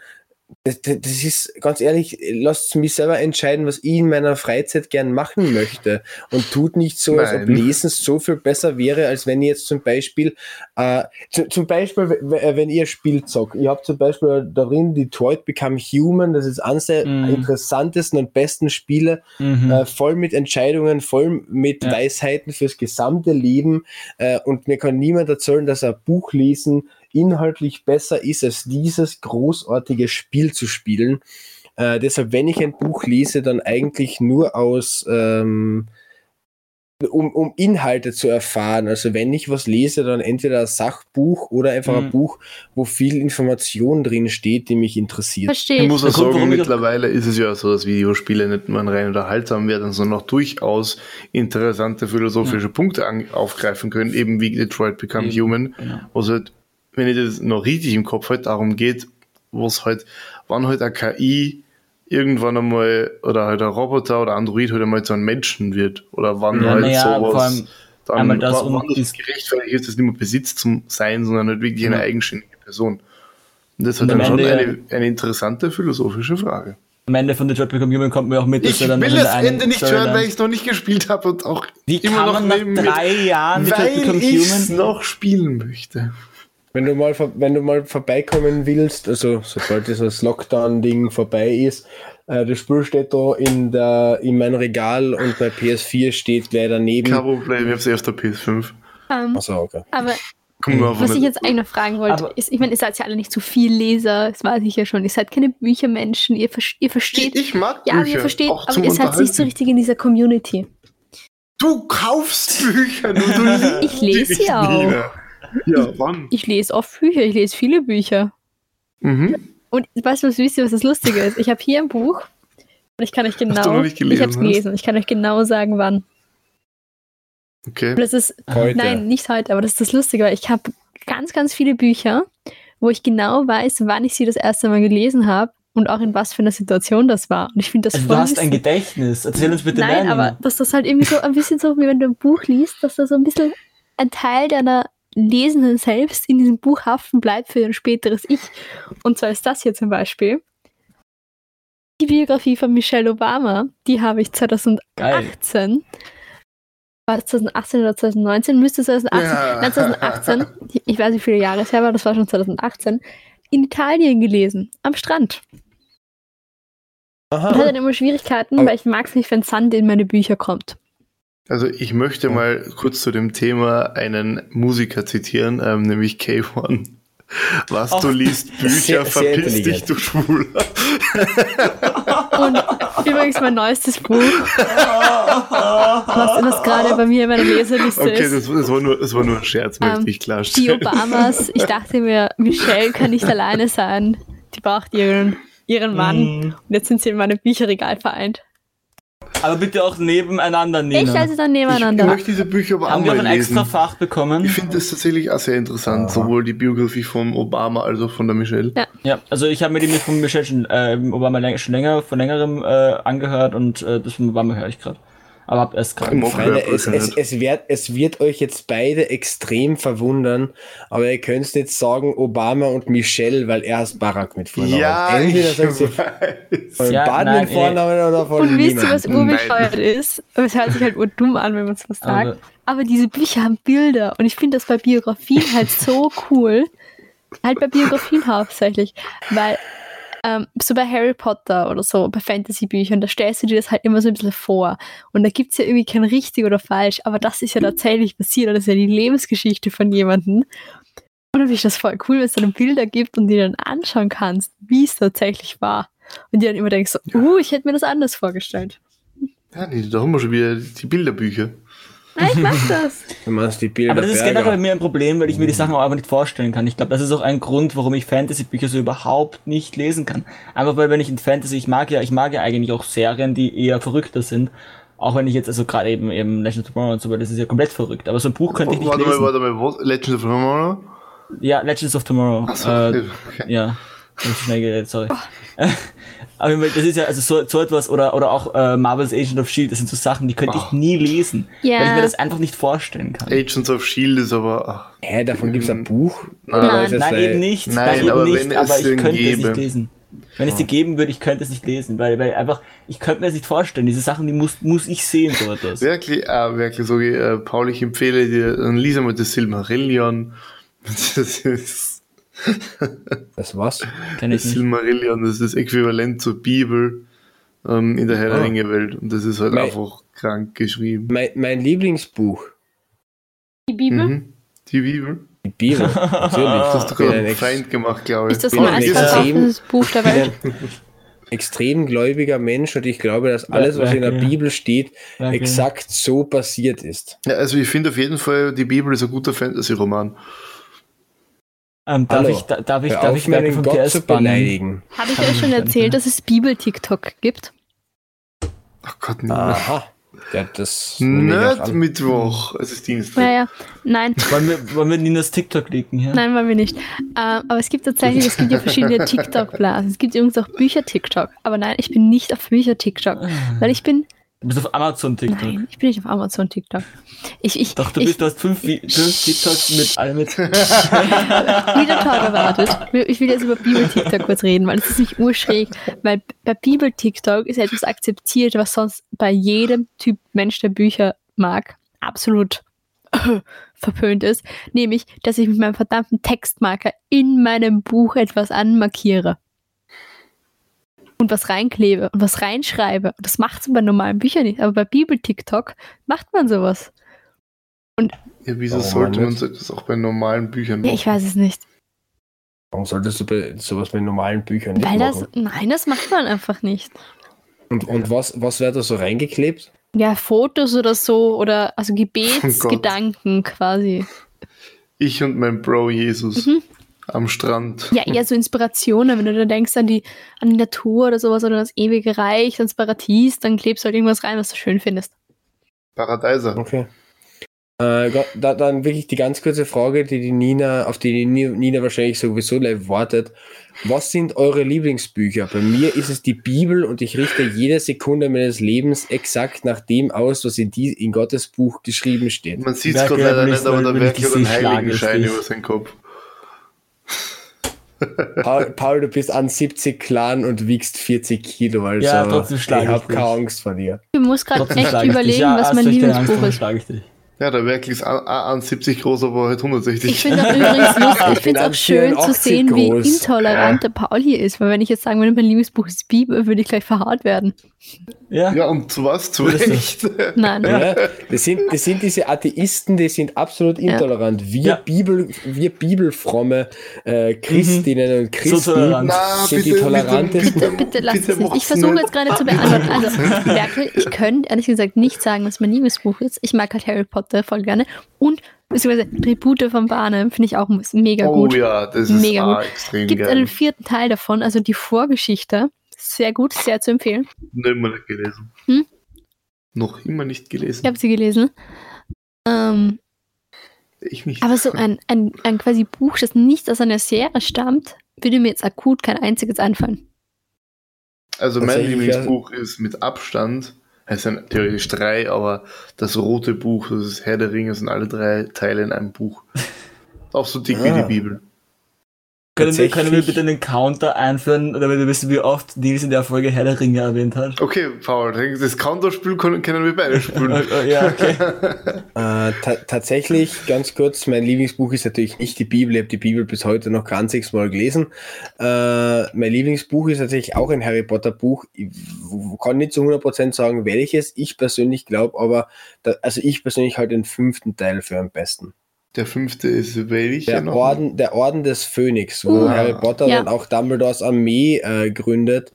das, das ist ganz ehrlich, lasst mich selber entscheiden, was ich in meiner Freizeit gern machen möchte und tut nicht so, als ob Nein. Lesen so viel besser wäre, als wenn ihr jetzt zum Beispiel, äh, zu, zum Beispiel, wenn ihr Spiel zockt. Ihr habt zum Beispiel darin Detroit Become Human, das ist eines der Mhm. interessantesten und besten Spiele, Mhm. äh, voll mit Entscheidungen, voll mit Ja. Weisheiten fürs gesamte Leben. Äh, und mir kann niemand erzählen, dass ein Buch lesen inhaltlich besser ist, als dieses großartige Spiel zu spielen. Äh, deshalb, wenn ich ein Buch lese, dann eigentlich nur aus, ähm, um, um Inhalte zu erfahren. Also wenn ich was lese, dann entweder ein Sachbuch oder einfach ein Mhm. Buch, wo viel Information drin steht, die mich interessiert. Verstehe Ich muss ich. auch Grund, sagen, mittlerweile ist es ja so, dass Videospiele nicht nur rein unterhaltsam werden, sondern auch durchaus interessante philosophische Punkte an, aufgreifen können, eben wie Detroit Become Eben, Human. genau. Also, wenn ich das noch richtig im Kopf halt darum geht, wo es halt, wann halt eine KI irgendwann einmal oder halt ein Roboter oder Android halt einmal zu einem Menschen wird oder wann Ja, halt naja, sowas dann einmal das wann, wann das gerechtfertigt ist, das nicht mehr Besitz zum sein, sondern halt wirklich eine Ja. eigenständige Person. Und das ist halt dann schon Ende- eine, eine interessante philosophische Frage. Am Ende von Detroit Become Human kommt mir auch mit, dass Ich er dann will das Ende nicht Story hören, dann- weil ich es noch nicht gespielt habe und auch Wie immer noch nach drei Jahren Detroit Become Human noch spielen möchte. Wenn du mal, wenn du mal vorbeikommen willst, also sobald dieses Lockdown-Ding vorbei ist, äh, das Spiel steht da in, der, in meinem Regal und bei PS4 steht gleich daneben. Kein Problem, ich habe sie auf der PS5. Ähm, Achso, okay. aber was ich jetzt eigentlich noch fragen wollte, Aber- ist, ich meine, ihr seid ja alle nicht zu viel Leser, das weiß ich ja schon. Ihr seid keine Büchermenschen, ihr, ihr versteht. ich, ich mag ja, Bücher, ihr versteht, auch aber ihr seid nicht so richtig in dieser Community. Du kaufst Bücher, du, du Ich lese sie auch. Nina. Ja, wann? Ich lese oft Bücher, ich lese viele Bücher. Mhm. Und weißt du, was wisst ihr, was das Lustige ist? Ich habe hier ein Buch und ich kann euch genau. du noch nicht gelesen ich habe es hast? gelesen. Ich kann euch genau sagen, wann. Okay. Und das ist Heute. Nein, nicht heute, aber das ist das Lustige, weil ich habe ganz, ganz viele Bücher, wo ich genau weiß, wann ich sie das erste Mal gelesen habe und auch in was für einer Situation das war. Und ich finde das Also voll du hast ein. Gedächtnis. Erzähl uns bitte Nein, mehr. aber dass das halt irgendwie so ein bisschen so, wie wenn du ein Buch liest, dass da so ein bisschen ein Teil deiner Lesenden selbst in diesem Buch haften bleibt für ein späteres Ich. Und zwar ist das hier zum Beispiel die Biografie von Michelle Obama. Die habe ich 2018 Geil. war das 2018 oder 2019? Müsste 2018, Ja. nein, 2018, ich weiß nicht, wie viele Jahre es her war, das war schon 2018, in Italien gelesen, am Strand. Und hatte Aha. dann immer Schwierigkeiten, Aber- weil ich mag es nicht, wenn Sand in meine Bücher kommt. Also ich möchte mal kurz zu dem Thema einen Musiker zitieren, ähm, nämlich K1. Was Ach, du liest, Bücher, sehr- sehr verpiss dich, du Schwuler. Und übrigens mein neuestes Buch, was, was gerade bei mir in meiner Leseliste Okay, ist. das, das, war nur, das war nur ein Scherz, möchte Ähm, ich Die klarstellen. Obamas, ich dachte mir, Michelle kann nicht alleine sein. Die braucht ihren, ihren Mann. Mhm. Und jetzt sind sie in meinem Bücherregal vereint. Aber bitte auch nebeneinander, Nina. Ich lasse sie dann Ich, ich nebeneinander. möchte diese Bücher aber auch Haben wir auch ein extra lesen. Fach bekommen? Ich finde das tatsächlich auch sehr interessant, sowohl die Biografie von Obama als auch von der Michelle. Ja. Ja, also ich habe mir die von Michelle schon, äh, Obama schon länger, von längerem äh, angehört und äh, das von Obama höre ich gerade. Aber hab erst gerade. Im Freunde, es, es, nicht. es, wird, es wird euch jetzt beide extrem verwundern, aber ihr könnt nicht sagen Obama und Michelle, weil er heißt Barack mit Vornamen. Ja, Entweder ich sagt sie weiß. von Ja, Baden nein, mit Vornamen oder von Und wisst ihr, was urbescheuert ist? Aber es hört sich halt urdumm an, wenn man es was sagt. Aber- Aber diese Bücher haben Bilder und ich finde das bei Biografien halt so cool. Halt bei Biografien hauptsächlich. Weil ähm, so bei Harry Potter oder so, bei Fantasy-Büchern, da stellst du dir das halt immer so ein bisschen vor. Und da gibt es ja irgendwie kein richtig oder falsch, aber das ist ja tatsächlich passiert. und Das ist ja die Lebensgeschichte von jemandem. Und dann finde ich das voll cool, wenn es dann Bilder gibt und die dann anschauen kannst, wie es tatsächlich war. Und dir dann immer denkst, so, uh, ich hätte mir das anders vorgestellt. Ja, nee, da haben wir schon wieder die Bilderbücher. Nein, ich mach das. Du meinst die Bilder Aber das ist generell bei mir ein Problem, weil ich mir die Sachen auch einfach nicht vorstellen kann. Ich glaube, das ist auch ein Grund, warum ich Fantasy-Bücher so überhaupt nicht lesen kann. Einfach weil, wenn ich in Fantasy, ich mag ja, ich mag ja eigentlich auch Serien, die eher verrückter sind. Auch wenn ich jetzt, also gerade eben, eben Legend of Tomorrow und so, weil das ist ja komplett verrückt. Aber so ein Buch könnte ich nicht warte mal, lesen. warte mal, was? Legends of Tomorrow? Ja, Legends of Tomorrow. Achso, äh, okay. Ja, ich schnell geredet, sorry. Aber das ist ja, also so, so etwas, oder, oder auch äh, Marvel's Agent of S.H.I.E.L.D., das sind so Sachen, die könnte ich nie lesen, Ja. weil ich mir das einfach nicht vorstellen kann. Agents of S.H.I.E.L.D. ist aber... Ach, Hä, davon gibt es ein Buch? Nein. Es Nein, ein- eben nicht. Nein, Nein, eben aber nicht, wenn es aber ich den könnte es gäbe. nicht lesen. Wenn es die geben würde, ich könnte es nicht lesen, weil, weil einfach, ich könnte mir das nicht vorstellen. Diese Sachen, die muss, muss ich sehen, so etwas. Wirklich, äh, wirklich, so, äh, Paul, ich empfehle dir, dann lies einmal das Silmarillion. Das ist Das was? Kenn ich das nicht. Silmarillion, das ist das Äquivalent zur Bibel ähm, in der Herr der Ah. Ringe-Welt. Und das ist halt Mein- einfach krank geschrieben. Mein, mein Lieblingsbuch. Die Bibel? Mhm. Die Bibel? Die Bibel. Natürlich. Das hast du gerade ein einen Feind gemacht, glaube ich. Ist das ein meistverkauftes Buch der Welt? extrem gläubiger Mensch und ich glaube, dass alles, was in der. Bibel steht, Werke. exakt so passiert ist. Ja, also ich finde auf jeden Fall, die Bibel ist ein guter Fantasy-Roman. Ähm, darf, ich, da- darf ich, Hör darf ich Werke von Gott PS beleidigen. Habe ich euch schon erzählt, dass es Bibel-TikTok gibt? Ach Gott, nee. Aha. Ja, das an. Nerd-Mittwoch. Es ist Dienstag. Naja, nein, Wollen wir, wollen wir Ninas TikTok leaken hier? nein, wollen wir nicht. Ähm, aber es gibt tatsächlich, es gibt ja verschiedene TikTok-Blasen. Es gibt übrigens auch Bücher-TikTok. Aber nein, ich bin nicht auf Bücher-TikTok. Weil ich bin, Du bist auf Amazon TikTok. nein, ich bin nicht auf Amazon-TikTok. Ich, ich, Doch, du ich, bist, du hast fünf, fünf TikToks mit all mit. Reader Talk erwartet. Ich will jetzt über Bibel-TikTok kurz reden, weil es ist nicht urschräg. Weil bei Bibel-TikTok ist etwas akzeptiert, was sonst bei jedem Typ Mensch, der Bücher mag, absolut verpönt ist. Nämlich, dass ich mit meinem verdammten Textmarker in meinem Buch etwas anmarkiere. Und was reinklebe und was reinschreibe. Und das macht man bei normalen Büchern nicht. Aber bei Bibel-TikTok macht man sowas. Ja, wieso sollte man nicht? das auch bei normalen Büchern Ja, machen? ich weiß es nicht. Warum solltest du bei, sowas bei normalen Büchern nicht Weil das, machen? nein, das macht man einfach nicht. Und, und was, was wird da so reingeklebt? Ja, Fotos oder so oder also Oh Gebetsgedanken quasi. Ich und mein Bro Jesus Mhm. Am Strand. Ja, eher so Inspirationen, wenn du da denkst an die, an die Natur oder sowas oder das ewige Reich, ans Paradies, dann klebst du halt irgendwas rein, was du schön findest. Paradeiser. Okay. Äh, da, dann wirklich die ganz kurze Frage, die die Nina, auf die die Ni- Nina wahrscheinlich sowieso live wartet. Was sind eure Lieblingsbücher? Bei mir ist es die Bibel und ich richte jede Sekunde meines Lebens exakt nach dem aus, was in, die, in Gottes Buch geschrieben steht. Man sieht es gerade leider nicht, aber da will ich werkelt die ein Schlager Heiligenschein über seinen Kopf. Paul, Paul, du bist an 70 Clan und wiegst 40 Kilo, also Ja, trotzdem ich habe dich. keine Angst vor dir. Ich muss gerade echt überlegen, Ja, was mein Lieblingsbuch ist. Ja, der Werkel ist an, an 70 groß, aber halt 160. Ich finde auch übrigens lustig, ich finde es auch schön zu 84 sehen, wie groß. intolerant der Paul hier ist, weil wenn ich jetzt sagen würde, mein Lieblingsbuch ist Bibel, würde ich gleich verhaut werden. Ja, ja, und zu was? Zu Recht. Nein. Ja, das, sind, das sind diese Atheisten, die sind absolut Ja. intolerant. Wir, Ja. Bibel, wir bibelfromme äh, Christinnen und Christen tolerant. Na, sind die bitte, tolerantesten. bitte, Bitte lass es nicht. Ich versuche jetzt gerade zu beantworten. Also, Berkel, ich könnte ehrlich gesagt nicht sagen, was mein Lieblingsbuch ist. Ich mag halt Harry Potter voll gerne. Und beziehungsweise Tribute von Barnum finde ich auch mega Oh gut. ja, das ist Mega ah, gut. extrem Gibt einen vierten Teil davon, also die Vorgeschichte. Sehr gut, sehr zu empfehlen. Noch immer nicht gelesen. Hm? Noch immer nicht gelesen. Ich habe sie gelesen. Ähm, Ich nicht. aber so ein, ein, ein quasi Buch, das nicht aus einer Serie stammt, würde mir jetzt akut kein einziges einfallen. Also mein Lieblingsbuch ist mit Abstand, es sind theoretisch drei, aber das rote Buch, das ist Herr der Ringe, sind alle drei Teile in einem Buch. Auch so dick wie Ah. die Bibel. Können wir, können wir bitte einen Counter einführen, damit wir wissen, wie oft Nils in der Folge Herr der Ringe erwähnt hat? Okay, Paul, das Counterspiel können, können wir beide spielen. Äh, äh, ja, okay. Äh, ta tatsächlich, ganz kurz, mein Lieblingsbuch ist natürlich nicht die Bibel. Ich habe die Bibel bis heute noch ganz sechs Mal gelesen. Äh, mein Lieblingsbuch ist tatsächlich auch ein Harry Potter Buch. Ich kann nicht zu 100% sagen, welches. Ich persönlich glaube aber, da, also ich persönlich halte den fünften Teil für am besten. Der fünfte ist welcher Der noch? Orden, der Orden des Phönix, wo Uh. Harry Potter Ja. dann auch Dumbledores Armee äh, gründet.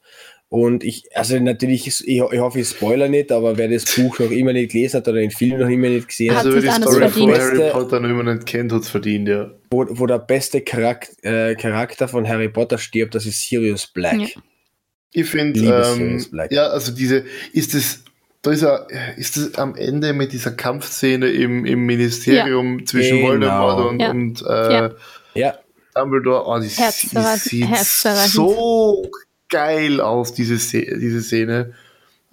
Und ich, also natürlich, ich, ich hoffe, ich spoiler nicht, aber wer das Buch noch immer nicht gelesen hat oder den Film noch immer nicht gesehen hat, Hat Also wer sich die Story von. Harry Potter noch immer nicht kennt, hat es verdient, ja. wo, wo der beste Charakter, äh, Charakter von Harry Potter stirbt, das ist Sirius Black. Ja. Ich finde, ähm, Sirius Black. ja, also diese, ist es, da ist er, ist es am Ende mit dieser Kampfszene im, im Ministerium zwischen Genau. Voldemort und, Ja. und äh, Ja. Ja, Dumbledore, oh, die, die Herzzerreißend- sieht so geil aus, diese, Szene, diese Szene.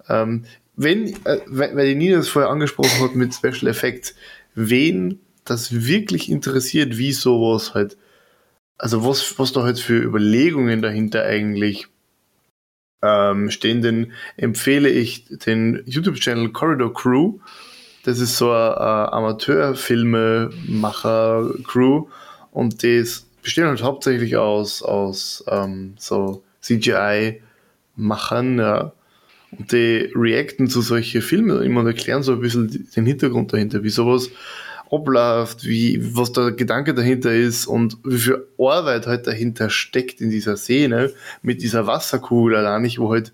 Ähm, wenn, äh, weil weil die Nina das vorher angesprochen hat mit Special Effects, wen das wirklich interessiert, wie sowas halt, also was, was da halt für Überlegungen dahinter eigentlich ähm, stehen, denn empfehle ich den YouTube-Channel Corridor Crew. Das ist so eine äh, Amateurfilmemacher-Crew und das bestehen halt hauptsächlich aus, aus ähm, so CGI-Machern, ja. Und die reacten zu solchen Filmen immer und erklären so ein bisschen die- den Hintergrund dahinter, wie sowas abläuft, wie, was der Gedanke dahinter ist und wie viel Arbeit halt dahinter steckt in dieser Szene mit dieser Wasserkugel allein nicht, wo halt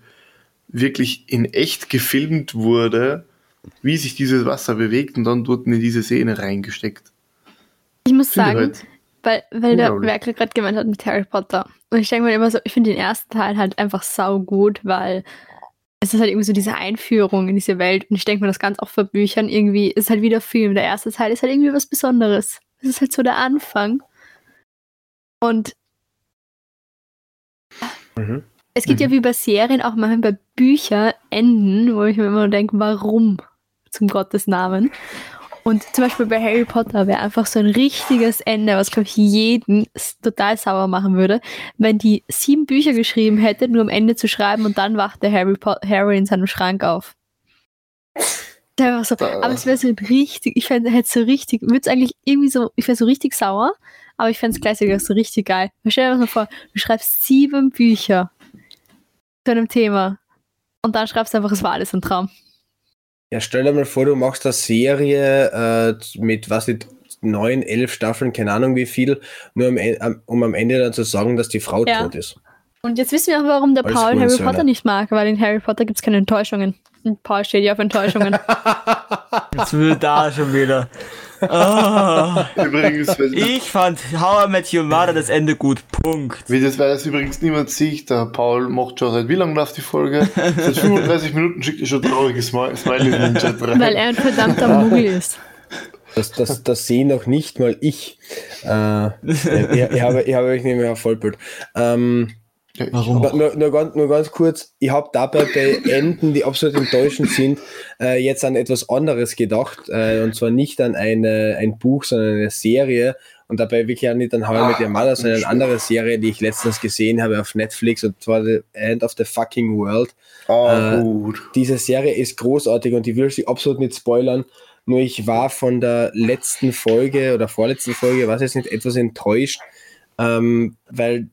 wirklich in echt gefilmt wurde, wie sich dieses Wasser bewegt und dann dort in diese Szene reingesteckt. Ich muss Finde sagen, halt weil, weil der. Werkel gerade gemeint hat mit Harry Potter. Und ich denke mir immer so, ich finde den ersten Teil halt einfach sau gut, weil es ist halt irgendwie so diese Einführung in diese Welt. Und ich denke mir das ganz oft bei Büchern irgendwie, ist halt wieder Film. Der erste Teil ist halt irgendwie was Besonderes. Es ist halt so der Anfang. Und Mhm. es gibt ja wie bei Serien auch manchmal bei Büchern Enden, wo ich mir immer denke, warum? Zum Gottes Namen. Und zum Beispiel bei Harry Potter wäre einfach so ein richtiges Ende, was, glaube ich, jeden total sauer machen würde, wenn die sieben Bücher geschrieben hätte, nur um Ende zu schreiben und dann wachte Harry, Harry in seinem Schrank auf. Einfach so, aber es wäre so richtig, ich fände, hätte so richtig, würde es eigentlich irgendwie so, ich wäre so richtig sauer, aber ich fände es gleichzeitig auch so richtig geil. Stell dir das mal vor, du schreibst sieben Bücher zu einem Thema und dann schreibst du einfach, es war alles ein Traum. Ja, stell dir mal vor, du machst eine Serie äh, mit, was nicht, neun, elf Staffeln, keine Ahnung wie viel, nur am- um am Ende dann zu sagen, dass die Frau Ja. tot ist. Und jetzt wissen wir auch, warum der Als Paul Harry Hurensöhne. Potter nicht mag, weil in Harry Potter gibt es keine Enttäuschungen. Und Paul steht ja auf Enttäuschungen. Jetzt will da schon wieder. Ah. Übrigens, ich fand How I Met Your Mother das Ende gut. Punkt. wie das, weil das übrigens niemand sieht, der Paul macht schon seit wie lange läuft die Folge? Seit 35 Minuten schickt er schon traurige Smi- Smileys in den Chat rein. weil er ein verdammter Muggel ist. Das, das, das sehe noch nicht mal ich. Äh, ich, ich, habe, ich habe euch nicht mehr auf Vollbild. Ähm, Ja, ich Warum? nur, nur, ganz, nur ganz kurz, ich habe dabei bei Enden, die absolut enttäuschend sind, äh, jetzt an etwas anderes gedacht. Äh, und zwar nicht an eine, ein Buch, sondern eine Serie. Und dabei wirklich auch nicht an How I Met Your Mother, sondern eine andere Serie, die ich letztens gesehen habe auf Netflix, und zwar The End of the Fucking World. Ah, Äh, gut. Diese Serie ist großartig und die will ich absolut nicht spoilern. Nur ich war von der letzten Folge oder vorletzten Folge, weiß ich jetzt nicht, etwas enttäuscht, ähm, weil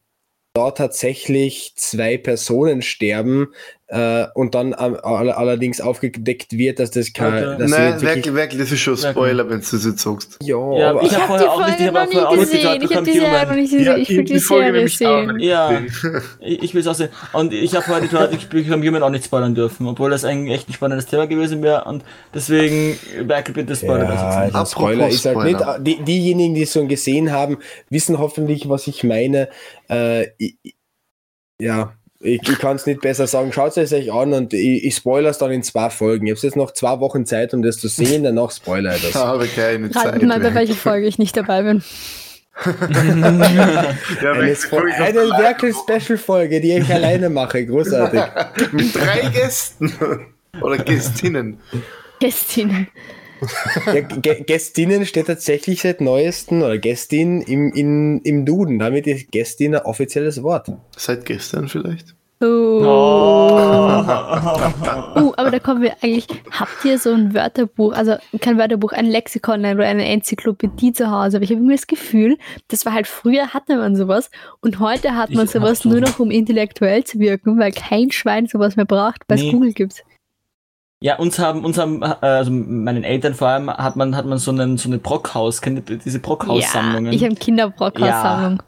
da tatsächlich zwei Personen sterben äh, und dann all, allerdings aufgedeckt wird, dass das kein. Okay. Sie Nein, nicht wirklich, wirklich, das ist schon Spoiler, wenn du das jetzt sagst. ja, Ja, aber ich Ich hab habe vorher die auch nicht- ich Folge hab noch vorher auch nie nicht gesehen. gedacht, Ich habe die Serie noch nicht gesehen. Ich will die Serie nämlich auch sehen. Ja. gesehen. Ich, will es auch sehen. Und ich habe heute gehört, ich Become Human auch nicht spoilern dürfen, obwohl das eigentlich echt ein spannendes Thema gewesen wäre. Und deswegen, Werkel, bitte spoilern das ja, Apropos Spoiler ist halt nicht. Spoiler. Die, diejenigen, die es schon gesehen haben, wissen hoffentlich, was ich meine. Äh, ich, ja, ich, ich kann es nicht besser sagen. Schaut es euch an und ich, ich spoilere es dann in zwei Folgen. Ich habe jetzt noch zwei Wochen Zeit, um das zu sehen, danach spoilere ich Ich das. habe keine Zeit. Ratet mal, bei welcher Folge ich nicht dabei bin. Ja, Eine, ich Werkel-Special-Folge, die ich alleine mache. Großartig. Mit drei Gästen. Oder Gästinnen. Christine. Ja, Gä- Gästinnen steht tatsächlich seit neuesten oder Gästin im, im, im Duden. Damit ist Gästin ein offizielles Wort. Seit gestern vielleicht. Oh. Oh. Uh, aber da kommen wir eigentlich. Habt ihr so ein Wörterbuch, also kein Wörterbuch, ein Lexikon oder eine Enzyklopädie zu Hause? Aber ich habe irgendwie das Gefühl, das war halt früher hatte man sowas und heute hat man Ich sowas so. nur noch, um intellektuell zu wirken, weil kein Schwein sowas mehr braucht, weil es Nee. Google gibt. Ja, uns haben, uns haben, äh, also meinen Eltern vor allem, hat man, hat man so, einen, so eine Brockhaus, kennt ihr diese Brockhaus-Sammlungen? Ja, ich habe Kinderbrockhaus-Sammlung.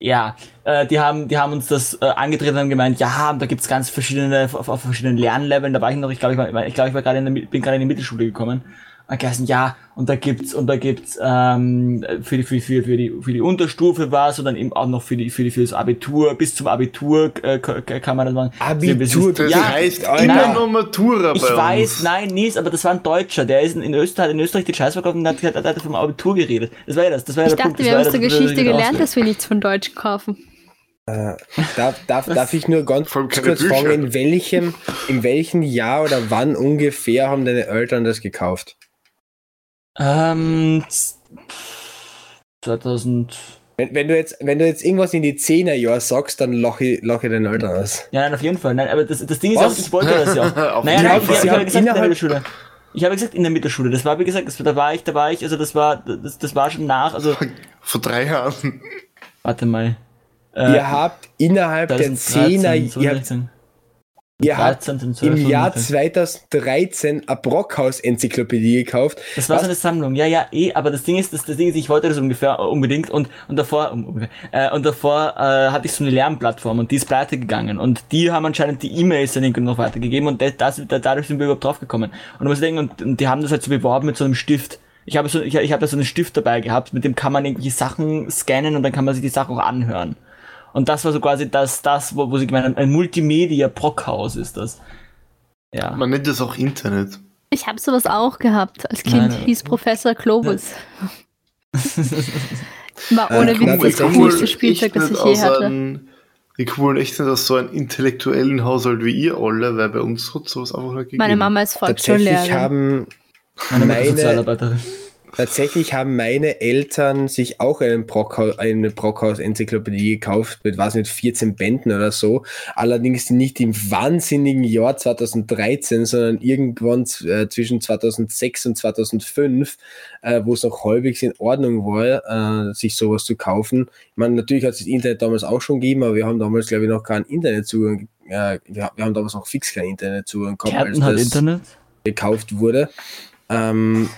Ja, äh, die haben, die haben uns das äh, angetreten und gemeint, ja, da gibt's ganz verschiedene, auf, auf verschiedenen Lernleveln. Da war ich noch, ich glaube, ich war, ich glaube, ich war gerade in der, bin gerade in die Mittelschule gekommen. Geheißen, ja, und da gibt's, und da gibt's ähm, für die, für, für, für die, für die Unterstufe was und dann eben auch noch für die, für die, für das Abitur, bis zum Abitur äh, kann man das machen. Abitur, Das Ja, heißt Alter. immer noch Matura Ich weiß, nein, Nies, aber das war ein Deutscher, der ist in, in Österreich, in Österreich die Scheiß verkauft und hat, hat, hat vom Abitur geredet. Das war ja das, das war ja Ich der Punkt. dachte, das wir haben aus der Geschichte das- gelernt, dass wir nichts von Deutsch kaufen. Darf, darf, darf ich nur ganz kurz fragen, in welchem, in welchem Jahr oder wann ungefähr haben deine Eltern das gekauft? Ähm, z- 2000. Wenn, wenn, du jetzt, wenn du jetzt irgendwas in die 10er Jahre sagst, dann lache ich, lach ich deine Eltern aus. Ja, nein, auf jeden Fall. Nein, aber das, das Ding ist Was? auch, ich wollte das ja Naja, jeden nein, Fall. ich, ich habe gesagt in der Mittelschule. Ich habe gesagt in der Mittelschule. Das war, wie gesagt, das, da war ich, da war ich, also das war, das, das war schon nach, also, Vor drei Jahren. warte mal. Äh, ihr habt innerhalb der 10er, 2013, ihr habt, 2016. Ihr habt 13., 12. im Jahr ungefähr. 2013 eine Brockhaus-Enzyklopädie gekauft. Das war so eine Sammlung, ja, ja, eh, aber das Ding ist, das, das Ding ist, ich wollte das ungefähr äh, unbedingt und, und davor, um, äh, und davor äh, hatte ich so eine Lernplattform und die ist pleite gegangen und die haben anscheinend die E-Mails dann irgendwie noch weitergegeben und das, das, da- dadurch sind wir überhaupt draufgekommen. Und du musst denken, und, und die haben das halt so beworben mit so einem Stift. Ich habe so, ich, ich habe da so einen Stift dabei gehabt, mit dem kann man irgendwelche Sachen scannen und dann kann man sich die Sachen auch anhören. Und das war so quasi das, das, wo, wo sie gemeint haben, ein Multimedia-Brockhaus ist das. Ja. Man nennt das auch Internet. Ich habe sowas auch gehabt. Als Kind Nein, hieß Professor Globus. War ohne Äh, Witz na, das tatsächlich coolste Spielzeug, das ich je hatte. einem- Die coolen echt nicht aus so einem intellektuellen Haushalt wie ihr alle, weil bei uns hat sowas einfach nicht gegeben. Meine Mama ist Tatsächlich Volksschullehrerin. haben Meine, meine, Sozialarbeiterin. Tatsächlich haben meine Eltern sich auch Brockhaus, eine Brockhaus-Enzyklopädie gekauft mit, was nicht, 14 Bänden oder so. Allerdings nicht im wahnsinnigen Jahr 2013, sondern irgendwann äh, zwischen 2006 und 2005, äh, wo es noch halbwegs in Ordnung war, äh, sich sowas zu kaufen. Ich meine, natürlich hat es das Internet damals auch schon gegeben, aber wir haben damals, glaube ich, noch keinen Internetzugang. Äh, wir, wir haben damals noch fix keinen Internetzugang gehabt, als Kärnten hat das Internet. gekauft wurde. Ähm,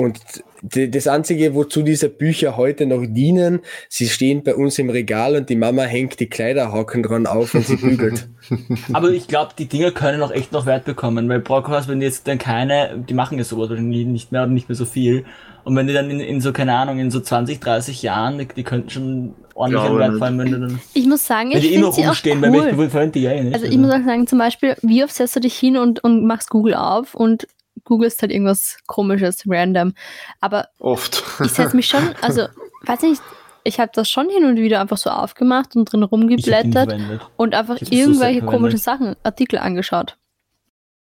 und das Einzige, wozu diese Bücher heute noch dienen, sie stehen bei uns im Regal und die Mama hängt die Kleiderhaken dran auf und sie bügelt. Aber ich glaube, die Dinger können auch echt noch Wert bekommen, weil Brockhaus, wenn die jetzt dann keine, die machen ja sowas wahrscheinlich nicht mehr und nicht mehr so viel. Und wenn die dann in, in so, keine Ahnung, in so 20, 30 Jahren, die, die könnten schon ordentlich Ja, Wert fallen, wenn du dann, Ich muss sagen, wenn ich die eh finde noch sie auch rumstehen, weil cool. wir verwenden die ja eh nicht. Also ich muss auch sagen, zum Beispiel, wie oft setzt du dich hin und, und machst Google auf und googelst halt irgendwas komisches, random. Aber Oft. ich setze mich schon, also, weiß nicht, ich habe das schon hin und wieder einfach so aufgemacht und drin rumgeblättert und einfach so irgendwelche sehr komischen. Sachen, Artikel angeschaut.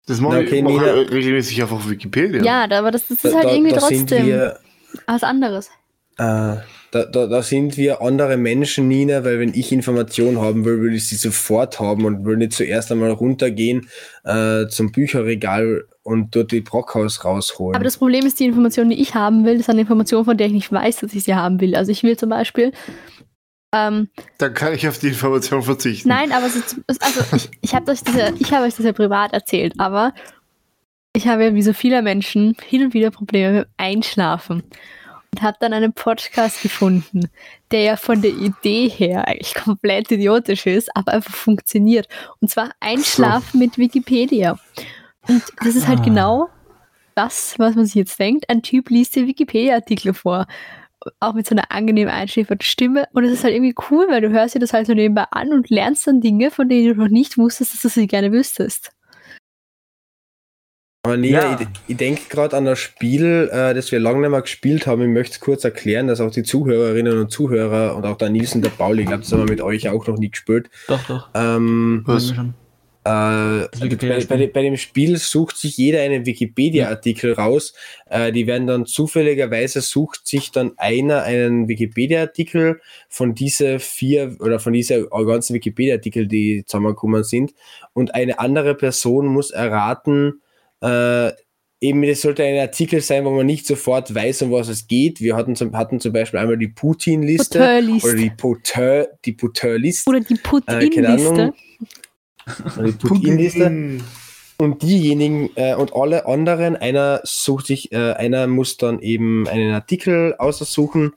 Das mache ich okay, ich regelmäßig einfach auf Wikipedia. Ja, da- aber das, das ist halt irgendwie da trotzdem wir, was anderes. äh, da, da, da sind wir andere Menschen, Nina, weil wenn ich Informationen haben will, will ich sie sofort haben und will nicht zuerst einmal runtergehen äh, zum Bücherregal und dort die Brockhaus rausholen. Aber das Problem ist, die Information, die ich haben will, ist eine Information, von der ich nicht weiß, dass ich sie haben will. Also ich will zum Beispiel, ähm, Dann kann ich auf die Information verzichten. nein, aber so, also ich, ich habe euch das ja, ich habe euch das ja privat erzählt, aber ich habe ja wie so viele Menschen hin und wieder Probleme mit dem Einschlafen und habe dann einen Podcast gefunden, der ja von der Idee her eigentlich komplett idiotisch ist, aber einfach funktioniert. Und zwar Einschlafen mit Wikipedia. Und das ist halt Ah. genau das, was man sich jetzt denkt. Ein Typ liest dir Wikipedia-Artikel vor. Auch mit so einer angenehm einschläfernden Stimme. Und es ist halt irgendwie cool, weil du hörst dir das halt so nebenbei an und lernst dann Dinge, von denen du noch nicht wusstest, dass du sie gerne wüsstest. Aber Nina, Ja. ich, ich denke gerade an das Spiel, äh, das wir lange nicht mehr gespielt haben. Ich möchte es kurz erklären, dass auch die Zuhörerinnen und Zuhörer und auch der Nils und der Pauli, ich glaube, das haben wir mit euch auch noch nie gespielt. Doch, doch. Ähm, Was? Haben wir schon. Äh, bei, bei, de- bei dem Spiel sucht sich jeder einen Wikipedia-Artikel raus. Äh, die werden dann zufälligerweise sucht sich dann einer einen Wikipedia-Artikel von diese vier oder von dieser ganzen Wikipedia-Artikel, die zusammengekommen sind. Und eine andere Person muss erraten, äh, eben, es sollte ein Artikel sein, wo man nicht sofort weiß, um was es geht. Wir hatten zum, hatten zum Beispiel einmal die Putin-Liste oder die Poteur, die Poteur-Liste. Oder die Äh, Put-In-Liste. Ahnung. Oder die Putin-Liste. Und diejenigen äh, und alle anderen, einer sucht sich, äh, einer muss dann eben einen Artikel aussuchen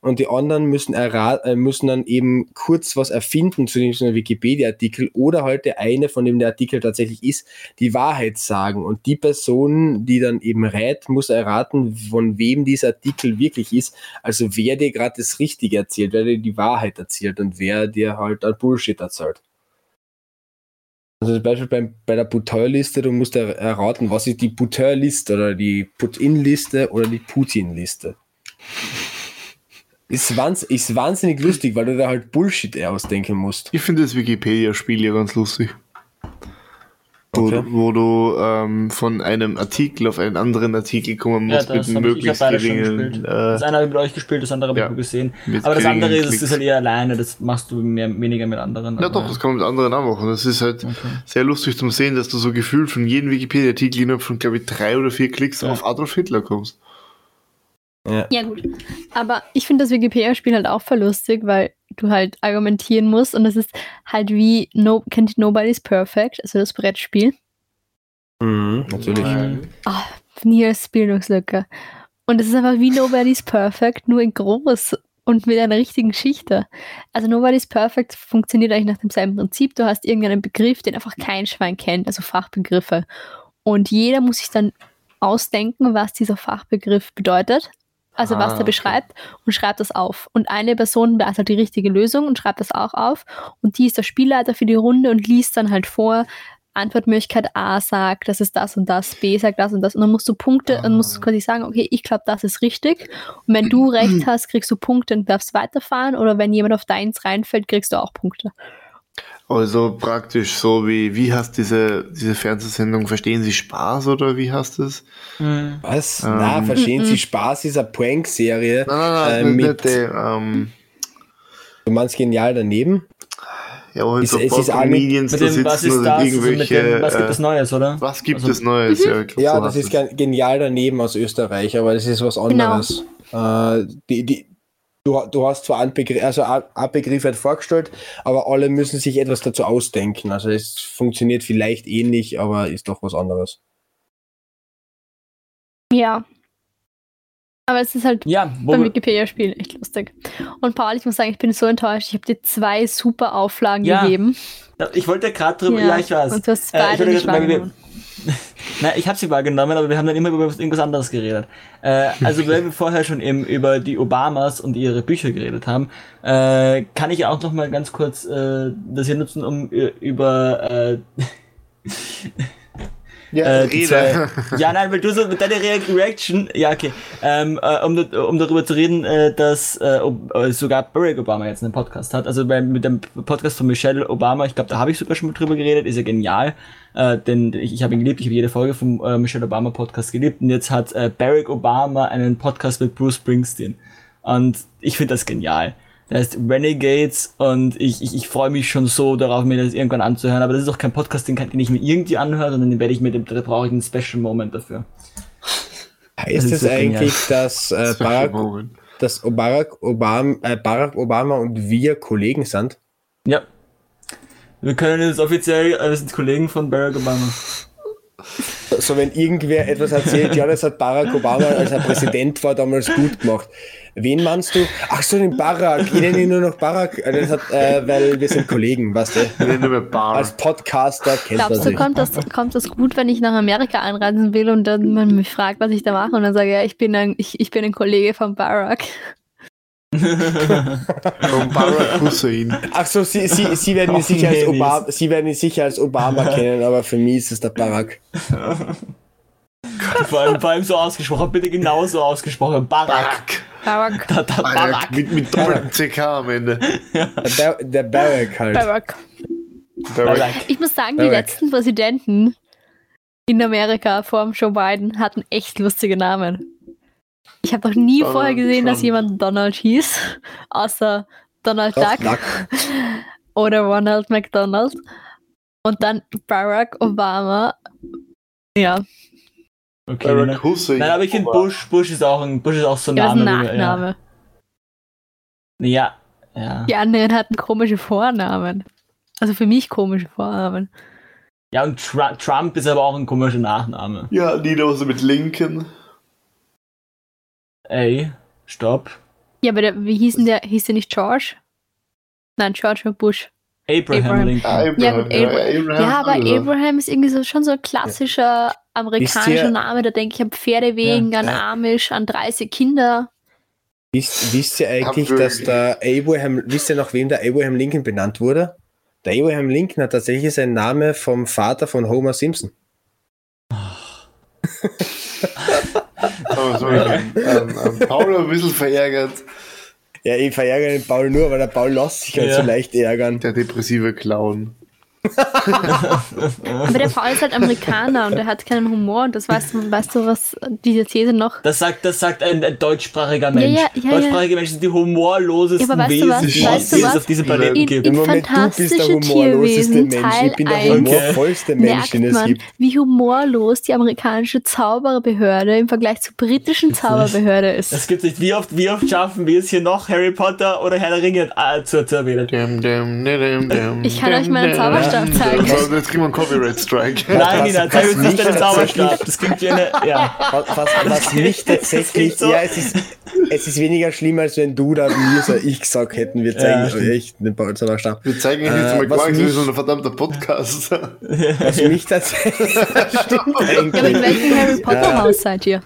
und die anderen müssen, äh, müssen dann eben kurz was erfinden zu diesem Wikipedia-Artikel oder halt der eine, von dem der Artikel tatsächlich ist, die Wahrheit sagen. Und die Person, die dann eben rät, muss erraten, von wem dieser Artikel wirklich ist. Also wer dir gerade das Richtige erzählt, wer dir die Wahrheit erzählt und wer dir halt ein Bullshit erzählt. Also zum Beispiel beim, bei der Butteur-Liste, du musst er- erraten, was ist die Butteur-Liste oder die Put-In-Liste oder die Putin-Liste. Ist, wahns ist wahnsinnig lustig, weil du da halt Bullshit ausdenken musst. Ich finde das Wikipedia-Spiel ja ganz lustig. Wo, Okay. wo du ähm, von einem Artikel auf einen anderen Artikel kommen Ja, musst das mit habe ich, ich möglichst geringen. gespielt. Äh, Das eine habe ich mit euch gespielt, das andere habe ja. ich nur gesehen. Aber das andere ist, Klicks. ist halt eher alleine, das machst du mehr, weniger mit anderen. ja doch, das kann man mit anderen auch machen. Das ist halt Okay. sehr lustig zum Sehen, dass du so gefühlt von jedem Wikipedia-Artikel innerhalb von, glaube ich, drei oder vier Klicks Ja. auf Adolf Hitler kommst. Ja, gut. Aber ich finde das Wikipedia-Spiel halt auch voll lustig, weil du halt argumentieren musst und das ist halt wie no, kennt ihr Nobody's Perfect, also das Brettspiel. Mhm, natürlich. Nein. Ah, Nils Bildungslücke. Und es ist einfach wie Nobody's Perfect, nur in groß und mit einer richtigen Geschichte. Also Nobody's Perfect funktioniert eigentlich nach demselben Prinzip. Du hast irgendeinen Begriff, den einfach kein Schwein kennt, also Fachbegriffe. Und jeder muss sich dann ausdenken, was dieser Fachbegriff bedeutet. Also was Ah, er okay. beschreibt und schreibt das auf. Und eine Person weiß halt die richtige Lösung und schreibt das auch auf. Und die ist der Spielleiter für die Runde und liest dann halt vor, Antwortmöglichkeit A sagt, das ist das und das, B sagt das und das. Und dann musst du Punkte, dann musst du quasi sagen, okay, ich glaube, das ist richtig. Und wenn du recht hast, kriegst du Punkte und darfst weiterfahren. Oder wenn jemand auf deins reinfällt, kriegst du auch Punkte. Also praktisch so wie, wie hast diese, diese Fernsehsendung, verstehen Sie Spaß oder wie hast es? Mhm. Was? Ähm. Na, verstehen Mhm. Sie Spaß ist eine Prank-Serie. Nein, nein, Äh, nein, nicht, mit- nicht die, ähm, Du meinst genial daneben? ja, wo halt Ist- es paar ist auch mit- Comedians Mit da dem, was ist das? Also mit irgendwelche, dem, was gibt es äh, Neues, oder? was gibt Also- es Neues? Ja, ich glaub, Ja, so das ist gen- genial daneben aus Österreich, aber das ist was Genau. anderes. Äh, die, die, du, du hast zwar einen Begriff, also ein Begriff wird vorgestellt, aber alle müssen sich etwas dazu ausdenken. Also es funktioniert vielleicht ähnlich, aber ist doch was anderes. Ja. Aber es ist halt Ja, beim Wikipedia-Spiel echt lustig. Und Paul, ich muss sagen, ich bin so enttäuscht. Ich habe dir zwei super Auflagen Ja. gegeben. ich wollte gerade drüber, ja, ich weiß. Und du hast Äh, beide ich wollte Nein, ich habe sie wahrgenommen, aber wir haben dann immer über was- irgendwas anderes geredet. Äh, also, weil wir vorher schon eben über die Obamas und ihre Bücher geredet haben, äh, kann ich auch noch mal ganz kurz äh, das hier nutzen, um äh, über äh, Ja, äh, Rede. zwei- ja, nein, weil du so mit deiner Re Reaction, ja, okay, ähm, äh, um, um darüber zu reden, äh, dass äh, äh, sogar Barack Obama jetzt einen Podcast hat. Also bei, mit dem Podcast von Michelle Obama, ich glaube, da habe ich sogar schon mal drüber geredet, ist ja genial. Äh, denn ich, ich habe ihn geliebt, ich habe jede Folge vom äh, Michelle Obama Podcast geliebt und jetzt hat äh, Barack Obama einen Podcast mit Bruce Springsteen. Und ich finde das genial. Der heißt Renegades und ich, ich, ich freue mich schon so darauf, mir das irgendwann anzuhören. Aber das ist auch kein Podcast, den, kann, den ich mir irgendwie anhöre, sondern den werde ich mir, da brauche ich einen Special Moment dafür. Heißt es so eigentlich, dass, äh, Barack, dass Barack, Obama, äh, Barack Obama und wir Kollegen sind? Ja. Wir können jetzt offiziell, äh, wir sind Kollegen von Barack Obama. So, wenn irgendwer etwas erzählt, ja, das hat Barack Obama, als er Präsident war, damals gut gemacht. Wen meinst du? Ach so, den Barack. Ich nenne ihn nur noch Barack, äh, das hat, äh, weil wir sind Kollegen, weißt du? Wir reden über Bar. Als Podcaster kennt man Glaubst du, sich. kommt das, kommt das gut, wenn ich nach Amerika einreisen will und dann man mich fragt, was ich da mache und dann sage, ja, ich bin ein, ich, ich bin ein Kollege von Barack. Von Barack Hussein. Ach so, Sie, Sie, Sie, werden ihn sicher als Obama, Sie werden ihn sicher als Obama kennen, aber für mich ist es der Barack. vor, allem, vor allem so ausgesprochen, bitte genauso ausgesprochen. Barack. Barack. Barack. Da, da, Barack. Barack. Mit, mit doppeltem CK am Ende. Der, Bar der Barack halt. Barack. Barack. Ich muss sagen, die Barack. letzten Präsidenten in Amerika vor dem Joe Biden hatten echt lustige Namen. Ich habe noch nie Donald vorher gesehen, dass Trump. jemand Donald hieß, außer Donald Duck Duck. oder Ronald McDonald. Und dann Barack Obama. Ja, Okay, Barack? Hussein. Nein, aber ich finde Bush, Bush ist auch ein, Bush ist auch so ein ja das ist Name. ein Nachname. Ja. Ja. ja. Die anderen hatten komische Vornamen. Also für mich komische Vornamen. Ja, und Tru Trump ist aber auch ein komischer Nachname. Ja, Nino so mit Lincoln. Ey, stopp. Ja, aber der, wie hieß denn der? Hieß der nicht George? Nein, George war Bush. Abraham, Abraham. Lincoln. Ah, Abraham. Ja, gut, Abra- Abraham. Ja, aber also. Abraham ist irgendwie so, schon so ein klassischer amerikanischer Wisst ihr- Name. Da denke ich an Pferdewegen, Ja, an ja. Amish, an 30 Kinder. Wisst, wisst ihr eigentlich, dass der Abraham, wisst ihr noch, wem der Abraham Lincoln benannt wurde? Der Abraham Lincoln hat tatsächlich seinen Namen vom Vater von Homer Simpson. Aber so, ähm, ähm, Paul ein bisschen verärgert. Ja, ich verärgere den Paul nur, weil der Paul lässt sich halt Ja. so leicht ärgern. Der depressive Clown. Aber der Paul ist halt Amerikaner und er hat keinen Humor. Und das weißt du, weißt du, was diese These noch. Das sagt, das sagt ein, ein deutschsprachiger Mensch. ja, ja, Deutschsprachige Menschen sind die humorlosesten Ja, weißt? Wesen, Weißt du die es auf diesem Planeten In- gibt. in- Im Moment, du bist der Fantastische humorloseste Mensch. Ich bin der humorvollste Mensch, den es man, gibt. wie humorlos die amerikanische Zauberbehörde im Vergleich zur britischen Zauberbehörde ist. Das gibt's nicht. Wie oft, wie oft schaffen wir es hier noch, Harry Potter oder Herr der Ringe äh, zu, zu erwähnen? Ich kann euch meinen dum, Zauberstab Also, Jetzt kriegen wir einen Copyright-Strike. Nein, Nina, zeig uns nicht deinen tatsächlich- Zauberstab. Das klingt wie eine. Ja. Was, was, was mich tatsächlich, so. ja, es ist, es ist weniger schlimm, als wenn du da mir so ich gesagt hätten, wir zeigen Ja, echt den Zauberstab. Wir zeigen euch Äh, jetzt mal was gar nichts, wir mich- sind ein verdammter Podcast. Was mich tatsächlich, stimmt Ja, aber in welchem Harry Potter Haus seid ihr?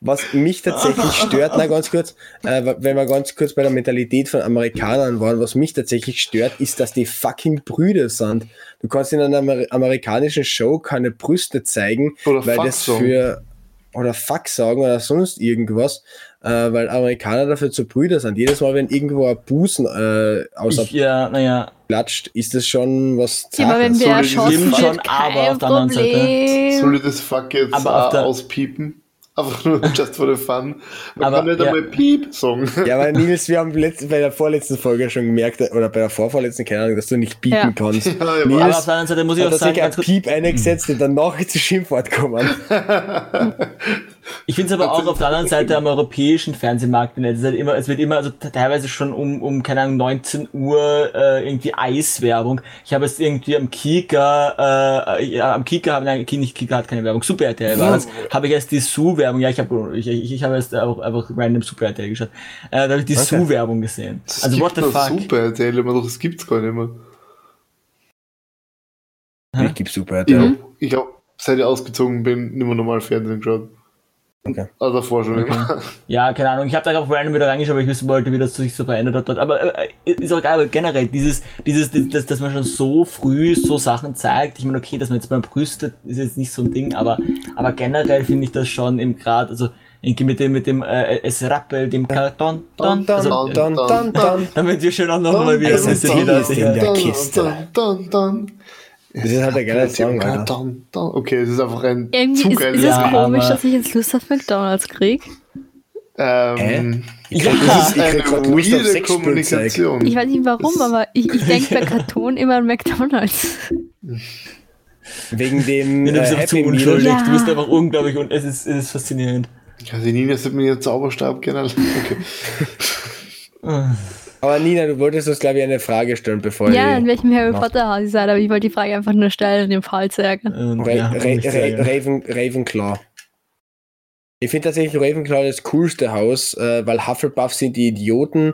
Was mich tatsächlich stört, na ganz kurz, äh, wenn wir ganz kurz bei der Mentalität von Amerikanern waren, was mich tatsächlich stört, ist, dass die fucking Brüder sind. Du kannst in einer Amer amerikanischen Show keine Brüste zeigen, Oder weil Fuck das für oder Fuck sagen oder sonst irgendwas, äh, weil Amerikaner dafür zu Brüder sind. Jedes Mal, wenn irgendwo ein Busen äh, Ich, ja, naja. ausplatscht, ist das schon was Ja, aber wenn Zartes. wir So, das erschossen schon, aber kein auf der anderen Seite- Problem. Soll ich das Fuck jetzt Aber der- auspiepen? Einfach nur just for the fun. Man Aber, kann nicht ja. einmal Piep sagen. Ja, aber Nils, wir haben letzt, bei der vorletzten Folge schon gemerkt, oder bei der vorvorletzten, keine Ahnung, dass du nicht piepen Ja. kannst. Ja, ja, Aber auf Nils der anderen Seite muss ich auch sagen, sicher ein ganz kurz, Piep eingesetzt und danach zu Schimpfwort kommen. ich finde es aber auch auf der anderen Seite am europäischen Fernsehmarkt, es, ist halt immer, es wird immer, also teilweise schon um, um keine Ahnung, 19 Uhr äh, irgendwie Eiswerbung. Ich habe es irgendwie am Kika, äh, ja, am Kika, habe nein, nicht Kika hat keine Werbung, Super RTL war das, habe ich erst die Su-Werbung, ja, ich habe ich, ich, ich habe erst auch einfach random Super RTL geschaut, äh, da habe ich die Okay. Su-Werbung gesehen. Das Also what the noch fuck? Super erzähle man doch, das gibt's gar nicht mehr. Ich gebe super. Ich Ja. hab, ich hab, seit ich ausgezogen bin, nicht mehr normal Fernsehen geschaut. Okay. Also davor schon immer. Ja, keine Ahnung. Ich habe da auch random wieder reingeschaut, weil ich wissen wollte, wie das sich so verändert hat dort. Aber äh, ist auch egal, aber generell, dieses, dieses, das, dass man schon so früh so Sachen zeigt. Ich meine, okay, dass man jetzt beim Brüste ist jetzt nicht so ein Ding, aber, aber generell finde ich das schon im Grad, also irgendwie mit dem, mit dem, äh, es rappelt im Karton, Dun, dun, also, dun, dun, dun, dun. damit wir schön auch nochmal wieder jeder ist in der Kiste. Dun, dun, dun. Das ist halt ein geiler Song, Alter. Okay, es ist einfach ein Irgendwie zu ist, ist es Ja, komisch, dass ich jetzt Lust auf McDonalds krieg. Ähm, Ich Ja. das ist, ich eine weirde. Kommunikation. Ich weiß nicht warum, aber ich, ich denke bei Karton immer an McDonalds. Wegen dem äh, du bist einfach zu unschuldig. Ja. Du bist einfach unglaublich und es ist, es ist faszinierend. Ja, die Nina sieht mir jetzt Zauberstab gerne. Okay. Aber Nina, du wolltest uns, glaube ich, eine Frage stellen, bevor Ja, in welchem Harry. Potter Haus ihr seid, aber ich wollte die Frage einfach nur stellen, um den Fall zu ärgern. Und, Ra ja, Ra nicht sehr, Ra Raven Ravenclaw. Ich finde tatsächlich Ravenclaw das coolste Haus, äh, weil Hufflepuff sind die Idioten,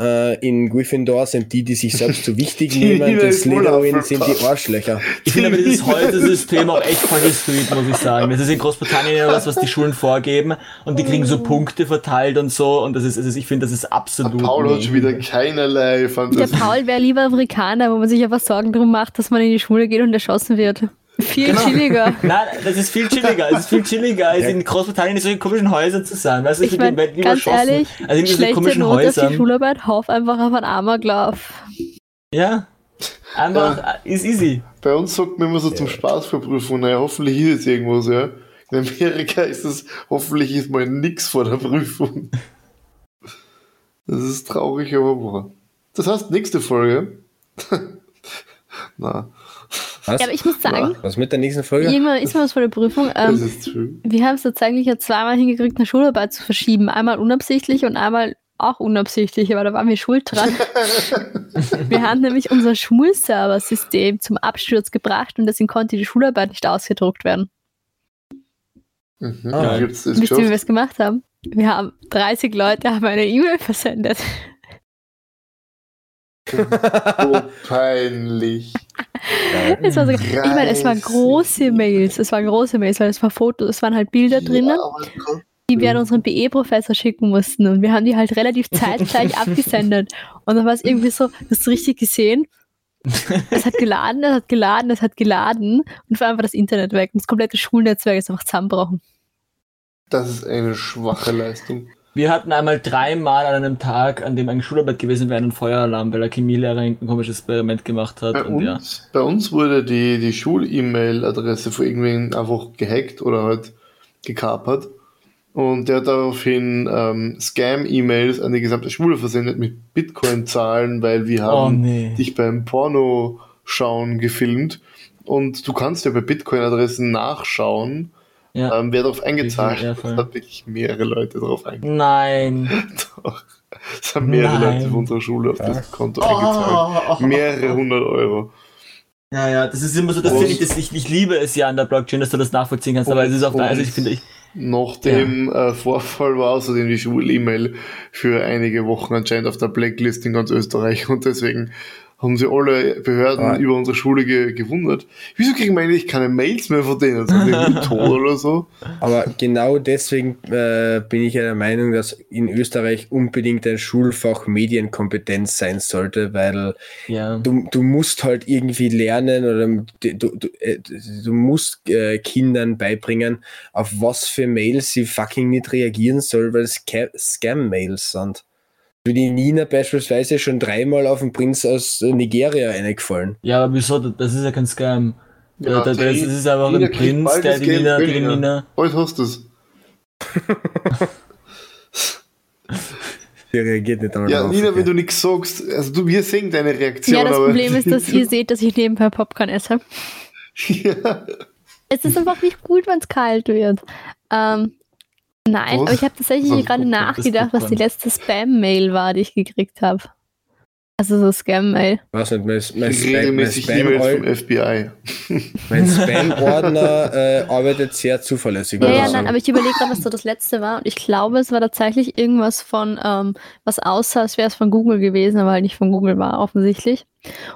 äh, in Gryffindor sind die, die sich selbst zu wichtig Die nehmen, ist wohl Slytherin sind die Arschlöcher. Ich finde aber dieses Heute-System auch echt voll gesweet, muss ich sagen. Das ist in Großbritannien ja was, was die Schulen vorgeben und die kriegen so Punkte verteilt und so und das ist, also ich finde, das ist absolut. Paul hat schon wieder keinerlei Der Fantasie. Paul wäre lieber Afrikaner, wo man sich einfach Sorgen drum macht, dass man in die Schule geht und erschossen wird. Viel chilliger. Nein, das ist viel chilliger. Es ist viel chilliger, als in Großbritannien in solchen komischen Häusern zu sein. Weißt du, Ich die meine, werden ganz ehrlich, also in schlechte komischen Note auf die Häusern. Schularbeit, hauf einfach auf einen Amoklauf. Ja. Einfach, ist easy. Bei uns sagt man immer so zum Spaß für Prüfungen, naja, hoffentlich ist es irgendwas, ja. In Amerika ist es, hoffentlich ist mal nix vor der Prüfung. Das ist traurig, aber wahr. Das heißt, nächste Folge. Na, Was? Ja, aber ich muss sagen, Was mit der nächsten Folge? irgendwann ist mir was vor der Prüfung. das Ähm, wir haben es tatsächlich ja zweimal hingekriegt, eine Schularbeit zu verschieben. Einmal unabsichtlich und einmal auch unabsichtlich, aber da waren wir schuld dran. wir haben nämlich unser Schulserversystem zum Absturz gebracht und deswegen konnte die Schularbeit nicht ausgedruckt werden. Mhm. Ah. Gibt's das Wisst ihr, wie wir es gemacht haben? Wir haben 30 Leute haben eine E-Mail versendet. So peinlich. Es war so, ich meine, es waren 30. große Mails, es waren große Mails, weil es war Fotos, es waren halt Bilder drinnen, die wir an unseren BE-Professor schicken mussten. Und wir haben die halt relativ zeitgleich abgesendet. Und dann war es irgendwie so, du hast richtig gesehen, es hat geladen, es hat geladen, es hat geladen. Und vor allem war das Internet weg. Und das komplette Schulnetzwerk ist einfach zusammengebrochen. Das ist eine schwache Leistung. Wir hatten einmal dreimal an einem Tag, an dem ein Schularbeit gewesen wäre, einen Feueralarm, weil der Chemielehrer ein komisches Experiment gemacht hat. Bei und ja. uns, bei uns wurde die, die Schul-E-Mail-Adresse von irgendwen einfach gehackt oder halt gekapert. Und der hat daraufhin ähm, Scam-E-Mails an die gesamte Schule versendet mit Bitcoin-Zahlen, weil wir Oh haben nee. dich beim Porno-Schauen gefilmt. Und du kannst ja bei Bitcoin-Adressen nachschauen, Ja. ähm, wer darauf eingezahlt Ja, hat. Es hat wirklich mehrere Leute darauf eingezahlt. Nein. Doch. Es haben mehrere Nein. Leute von unserer Schule auf das Konto Oh. eingezahlt. Mehrere hundert Euro. Ja, ja, das ist immer so, das finde ich, das, ich, ich liebe es ja an der Blockchain, dass du das nachvollziehen kannst, aber Und- es ist auf der, also ich finde, ich, Nach dem äh, Vorfall war außerdem die Schul-E-Mail für einige Wochen anscheinend auf der Blacklist in ganz Österreich und deswegen haben sie alle Behörden Ah. über unsere Schule ge gewundert. Wieso kriegen wir eigentlich keine Mails mehr von denen? Sind die tot oder so? Aber genau deswegen äh, bin ich ja der Meinung, dass in Österreich unbedingt ein Schulfach Medienkompetenz sein sollte, weil ja. du, du musst halt irgendwie lernen oder du, du, äh, du musst äh, Kindern beibringen, auf was für Mails sie fucking nicht reagieren soll, weil es Scam- Scam-Mails sind. Wie die Nina beispielsweise schon dreimal auf den Prinz aus Nigeria eingefallen. Ja, aber wieso? Das ist ja kein Scam. Ja, da, da, das die- ist einfach Nina ein Prinz, der das die Nina, die. Nina. Bald hast du es. Die reagiert nicht einmal Ja, drauf. Nina, okay. wenn du nichts sagst, also du, wir sehen deine Reaktion. Ja, das aber Problem ist, dass ihr seht, dass ich nebenbei Popcorn esse. ja. Es ist einfach nicht gut, wenn es kalt wird. Ähm, nein, Was? aber ich habe tatsächlich Was gerade nachgedacht, was die letzte Spam-Mail war, die ich gekriegt habe. Also so Scam-Mail. weiß nicht, mein, mein, regelmäßig Spam, E-Mails vom FBI. mein Spam-Ordner äh, arbeitet sehr zuverlässig. Ja, ja, nein, aber ich überlege gerade, was so das letzte war. Und ich glaube, es war tatsächlich irgendwas von, ähm, was aussah, als wäre es von Google gewesen, aber halt nicht von Google war, offensichtlich.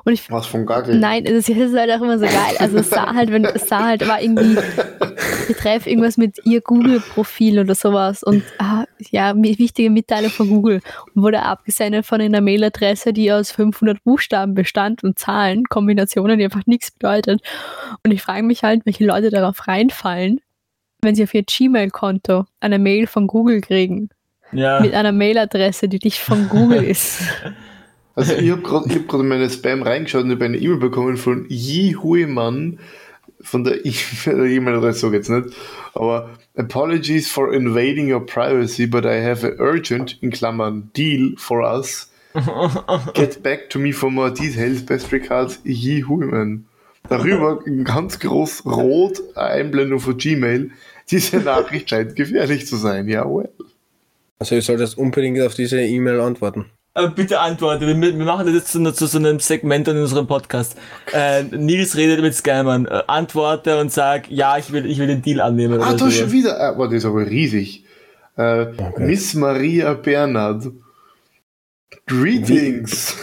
Und ich Was von Gagel? Nein, es ist, es ist halt auch immer so geil. Also es sah halt, wenn es sah halt, war irgendwie betreff irgendwas mit ihr Google-Profil oder sowas und ah, ja, wichtige Mitteilung von Google und wurde abgesendet von einer Mailadresse, die aus 500 Buchstaben bestand und Zahlen, Kombinationen, die einfach nichts bedeutet. Und ich frage mich halt, welche Leute darauf reinfallen, wenn sie auf ihr Gmail-Konto eine Mail von Google kriegen Ja. mit einer Mailadresse, die nicht von Google ist. Also ich habe gerade hab grad in meine Spam reingeschaut und habe eine E-Mail bekommen von Yi Huiman von der E-Mail-Adresse ich jetzt nicht, aber Apologies for invading your privacy, but I have a urgent, in Klammern, deal for us. Get back to me for more details. Best regards, Yi Huiman. Darüber ganz groß rot eine Einblendung von Gmail. Diese Nachricht scheint gefährlich zu sein. Ja, well. Also ich soll das unbedingt auf diese E-Mail antworten. Aber bitte antworte. Wir, wir machen das jetzt zu, zu so einem Segment in unserem Podcast. Äh, Nils redet mit Scammern. Äh, antworte und sag, ja, ich will, ich will den Deal annehmen. Ah, da sowas. schon wieder. Ah, boah, das ist aber riesig. Äh, Miss Maria Bernhard. Greetings.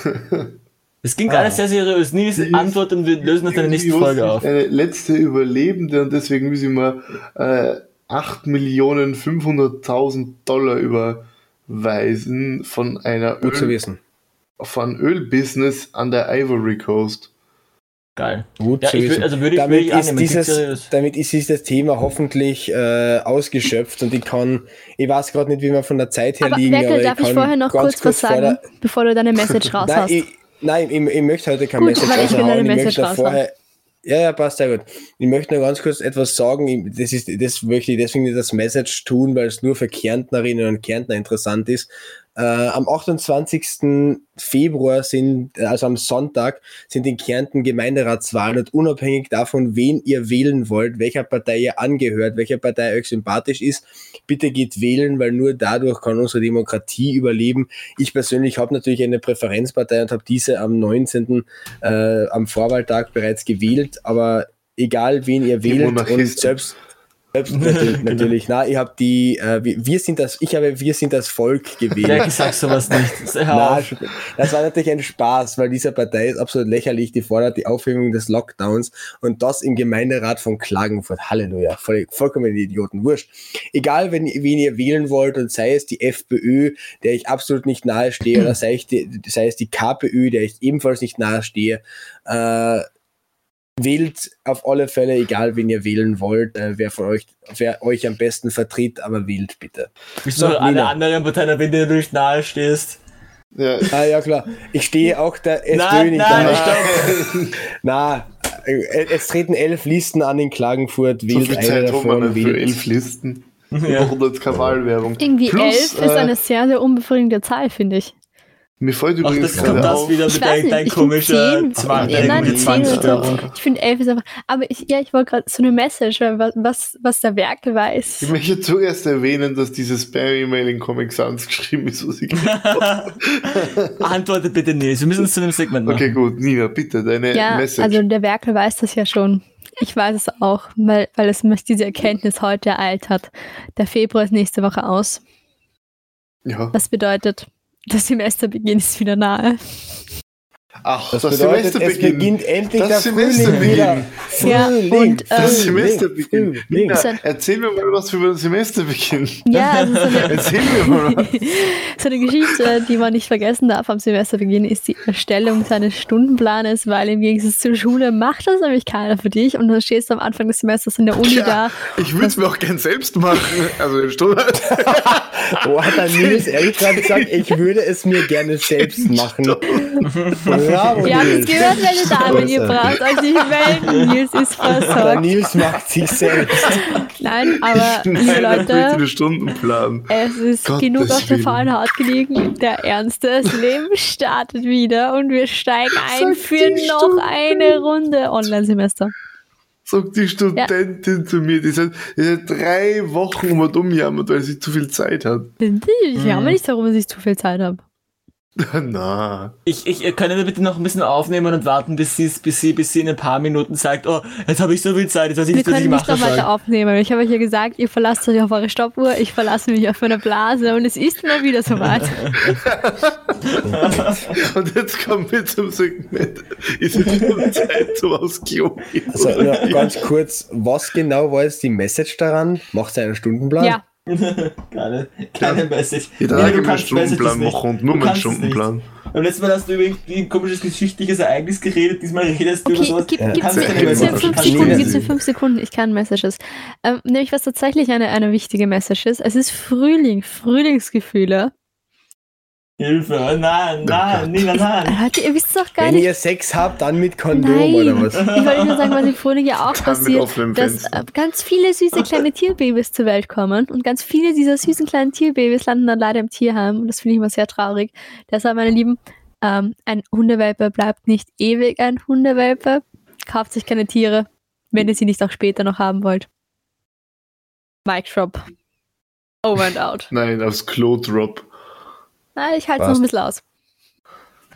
Das ging alles sehr seriös. Nils, Die ist- antworte und wir lösen das in der nächsten Folge auf. Eine letzte Überlebende und deswegen müssen wir äh, 8.500.000 Dollar überweisen von einer Gut zu Öl, wissen. von Ölbusiness an der Ivory Coast. Geil. Gut Ja, zu ich will, wissen. also würde ich, würde damit, ich ist annehmen. dieses, damit ist dieses Thema hoffentlich äh, ausgeschöpft und ich kann, ich weiß gerade nicht, wie wir von der Zeit her Aber liegen, Werkel, aber darf ich kann vorher noch ganz kurz was sagen, bevor du deine Message raus Nein, hast? ich, nein ich, ich möchte heute kein Gut, Message ich will raushauen. eine Ich Message möchte raushauen. vorher, ja, ja, passt sehr gut. Ich möchte nur ganz kurz etwas sagen. Das, ist, das möchte ich deswegen nicht das Message tun, weil es nur für Kärntnerinnen und Kärntner interessant ist. Äh, am 28. Februar sind, also am Sonntag, sind in Kärnten Gemeinderatswahlen und unabhängig davon, wen ihr wählen wollt, welcher Partei ihr angehört, welche Partei euch sympathisch ist, bitte geht wählen, weil nur dadurch kann unsere Demokratie überleben. Ich persönlich habe natürlich eine Präferenzpartei und habe diese am 19. Äh, am Vorwahltag bereits gewählt, aber egal wen ihr wählt und selbst natürlich, natürlich. Na, ich habe die, äh, wir sind das, ich habe, wir sind das Volk gewählt. Ja, ich sag sowas nicht. Na, das war natürlich ein Spaß, weil diese Partei ist absolut lächerlich. Die fordert die Aufhebung des Lockdowns und das im Gemeinderat von Klagenfurt. Halleluja. Voll, vollkommen Idioten. Wurscht. Egal, wenn, wen ihr wählen wollt und sei es die FPÖ, der ich absolut nicht nahe stehe, oder sei, die, sei es die KPÖ, der ich ebenfalls nicht nahe stehe, äh, wählt auf alle Fälle, egal wen ihr wählen wollt, äh, wer von euch, wer euch am besten vertritt, aber wählt bitte. Bist So, du alle anderen Parteien, wenn du nicht nahe stehst? Ja, Ah ja klar, ich stehe auch der SPÖ Nein, nicht nein, nahe. stopp. Na, äh, es treten elf Listen an in Klagenfurt, so wählt viel eine Zeit davon, nicht für wählt. elf Listen. Ja. Wir brauchen jetzt keine Wahlwerbung. Irgendwie Plus, elf ist äh, eine sehr, sehr unbefriedigende Zahl, finde ich. Mir fällt Ach, übrigens das kommt gerade das auf. wieder mit dein, dein komischer nein, so. Zwangsstörung. Ich finde elf ist einfach, aber ich, ja, ich wollte gerade so eine Message, was, was, was der Werkel weiß. Ich möchte zuerst erwähnen, dass dieses Spam-E-Mail in Comic Sans geschrieben ist, was ich Antworte bitte nicht. Wir müssen zu dem Segment machen. Okay, gut. Nina, bitte, deine Ja, Message. also der Werkel weiß das ja schon. Ich weiß es auch, weil, weil es mich diese Erkenntnis heute ereilt hat. Der Februar ist nächste Woche aus. ja. Das bedeutet, das Semesterbeginn ist wieder nahe. Ach, Das, das, bedeutet, es Semesterbeginn. beginnt endlich Das Frühling Semesterbeginn. wieder. Ja, und, ähm, Das Semesterbeginn. Frühling. Nina, erzähl mir mal was über den Semesterbeginn. Ja, also so eine, Erzähl mir mal was. so eine Geschichte, die man nicht vergessen darf am Semesterbeginn, ist die Erstellung seines Stundenplanes, weil im Gegensatz zur Schule macht das nämlich keiner für dich und dann stehst du am Anfang des Semesters in der Uni Ja, da. ich würde es mir auch gern selbst machen. Also den Stunde. Oh, hat der Nils ehrlich gerade gesagt, ich würde es mir gerne selbst machen. Bravo, Ja, das Nils. gehört meine Damen, ihr braucht euch nicht melden. Nils ist versorgt. Nils macht sich selbst. Nein, aber liebe Leute, den Stundenplan. es ist Gottes genug auf der faulen Haut gelegen. Der Ernst des Lebens startet wieder und wir steigen ein Sag für noch Stunden. eine Runde Online-Semester. Sagt die Studentin zu mir, die seit, die seit drei Wochen um und umjammert, weil sie zu viel Zeit hat. Ich habe nicht darum, dass ich zu viel Zeit habe. Na. Ich, ich können wir bitte noch ein bisschen aufnehmen und warten, bis sie, bis sie, bis sie in ein paar Minuten sagt, oh, jetzt habe ich so viel Zeit, jetzt weiß ich Wir nicht, was ich können nicht machen noch weiter aufnehmen. Ich habe euch ja gesagt, ihr verlasst euch auf eure Stoppuhr, ich verlasse mich auf meine Blase und es ist mal wieder soweit. Und jetzt kommen wir zum Segment. Ist es schon Zeit zum aufs Klo gehen? Also, wie? ganz kurz, was genau war jetzt die Message daran? Macht ihr einen Stundenplan? Ja, Keine, keine Message. Ich trage du kannst Stundenplan machen und nur meinen. Stundenplan. Beim letzten Mal hast du über ein komisches geschichtliches Ereignis geredet, diesmal redest du über okay, sowas. gib, Ja. gib's, Kannst du gib's keine mir Message fünf. Sekunden, gib's mir fünf Sekunden, ich kann Messages. Ähm, nämlich was tatsächlich eine, eine wichtige Message ist, es ist Frühling, Frühlingsgefühle. Hilfe, nein, Gott. nein, Nina, nein. Leute, ihr wisst doch gar Wenn nicht, ihr Sex habt, dann mit Kondom Nein. oder was? Ich wollte nur sagen, was im Frühling ja auch Dann passiert, dass Fenster. äh, ganz viele süße kleine Tierbabys zur Welt kommen und ganz viele dieser süßen kleinen Tierbabys landen dann leider im Tierheim und das finde ich immer sehr traurig. Deshalb, meine Lieben, ähm, ein Hundewelpe bleibt nicht ewig ein Hundewelpe. Kauft sich keine Tiere, wenn ihr sie nicht auch später noch haben wollt. Mic drop. Over and out. Nein, aufs Klo drop. Na, ich halte es noch ein bisschen aus.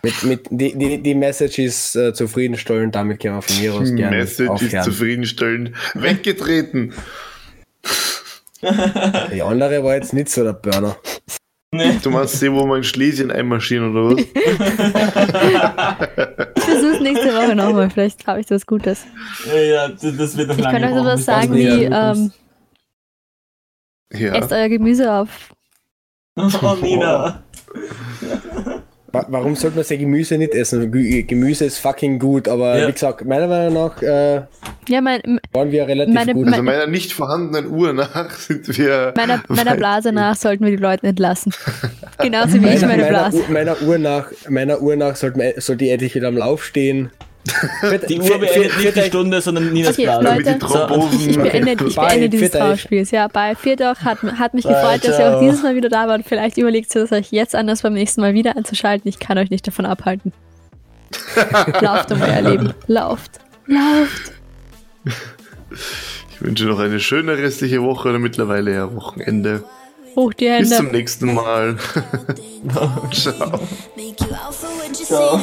Mit, mit, die, die, die Message ist äh, zufriedenstellend, damit können wir von mir aus gerne Message ist aufhören. zufriedenstellend. Weggetreten. Die andere war jetzt nicht so der Burner. Du meinst die, wo wir in Schlesien einmarschieren oder was? Ich versuche es nächste Woche nochmal. Vielleicht habe ich was Gutes. Ja, das das wird noch Ich lange kann euch sowas sagen wie, ähm, Ja. esst euer Gemüse auf. Oh, Nina. Wa- Warum sollte man sein Gemüse nicht essen? Gemüse ist fucking gut, aber Ja. wie gesagt, meiner Meinung nach äh, Ja, mein, waren wir relativ Meine- gut. Also meiner nicht vorhandenen Uhr nach sind wir. meiner, meiner Blase nach sollten wir die Leute entlassen. Genauso wie ich meiner, meine meiner, Blase. Uhr- meiner Uhr nach, meiner Uhr nach sollte, sollte die endlich wieder am Lauf stehen. Die Uhr beendet nicht die Stunde, sondern Ninas Okay, die Leute. Thrombosen. Ich beende, ich Bye, beende dieses. Trauerspiels. Ja, bei Vierdoch hat, hat mich Bye, gefreut, dass ihr auch ciao. dieses Mal wieder da wart. Vielleicht überlegt ihr es euch jetzt anders beim nächsten Mal wieder einzuschalten. Ich kann euch nicht davon abhalten. Lauft um euer Leben. Lauft. Lauft. Ich wünsche noch eine schöne restliche Woche oder mittlerweile ja Wochenende. Hoch die Bis zum Hände. nächsten Mal. Ciao. Ciao.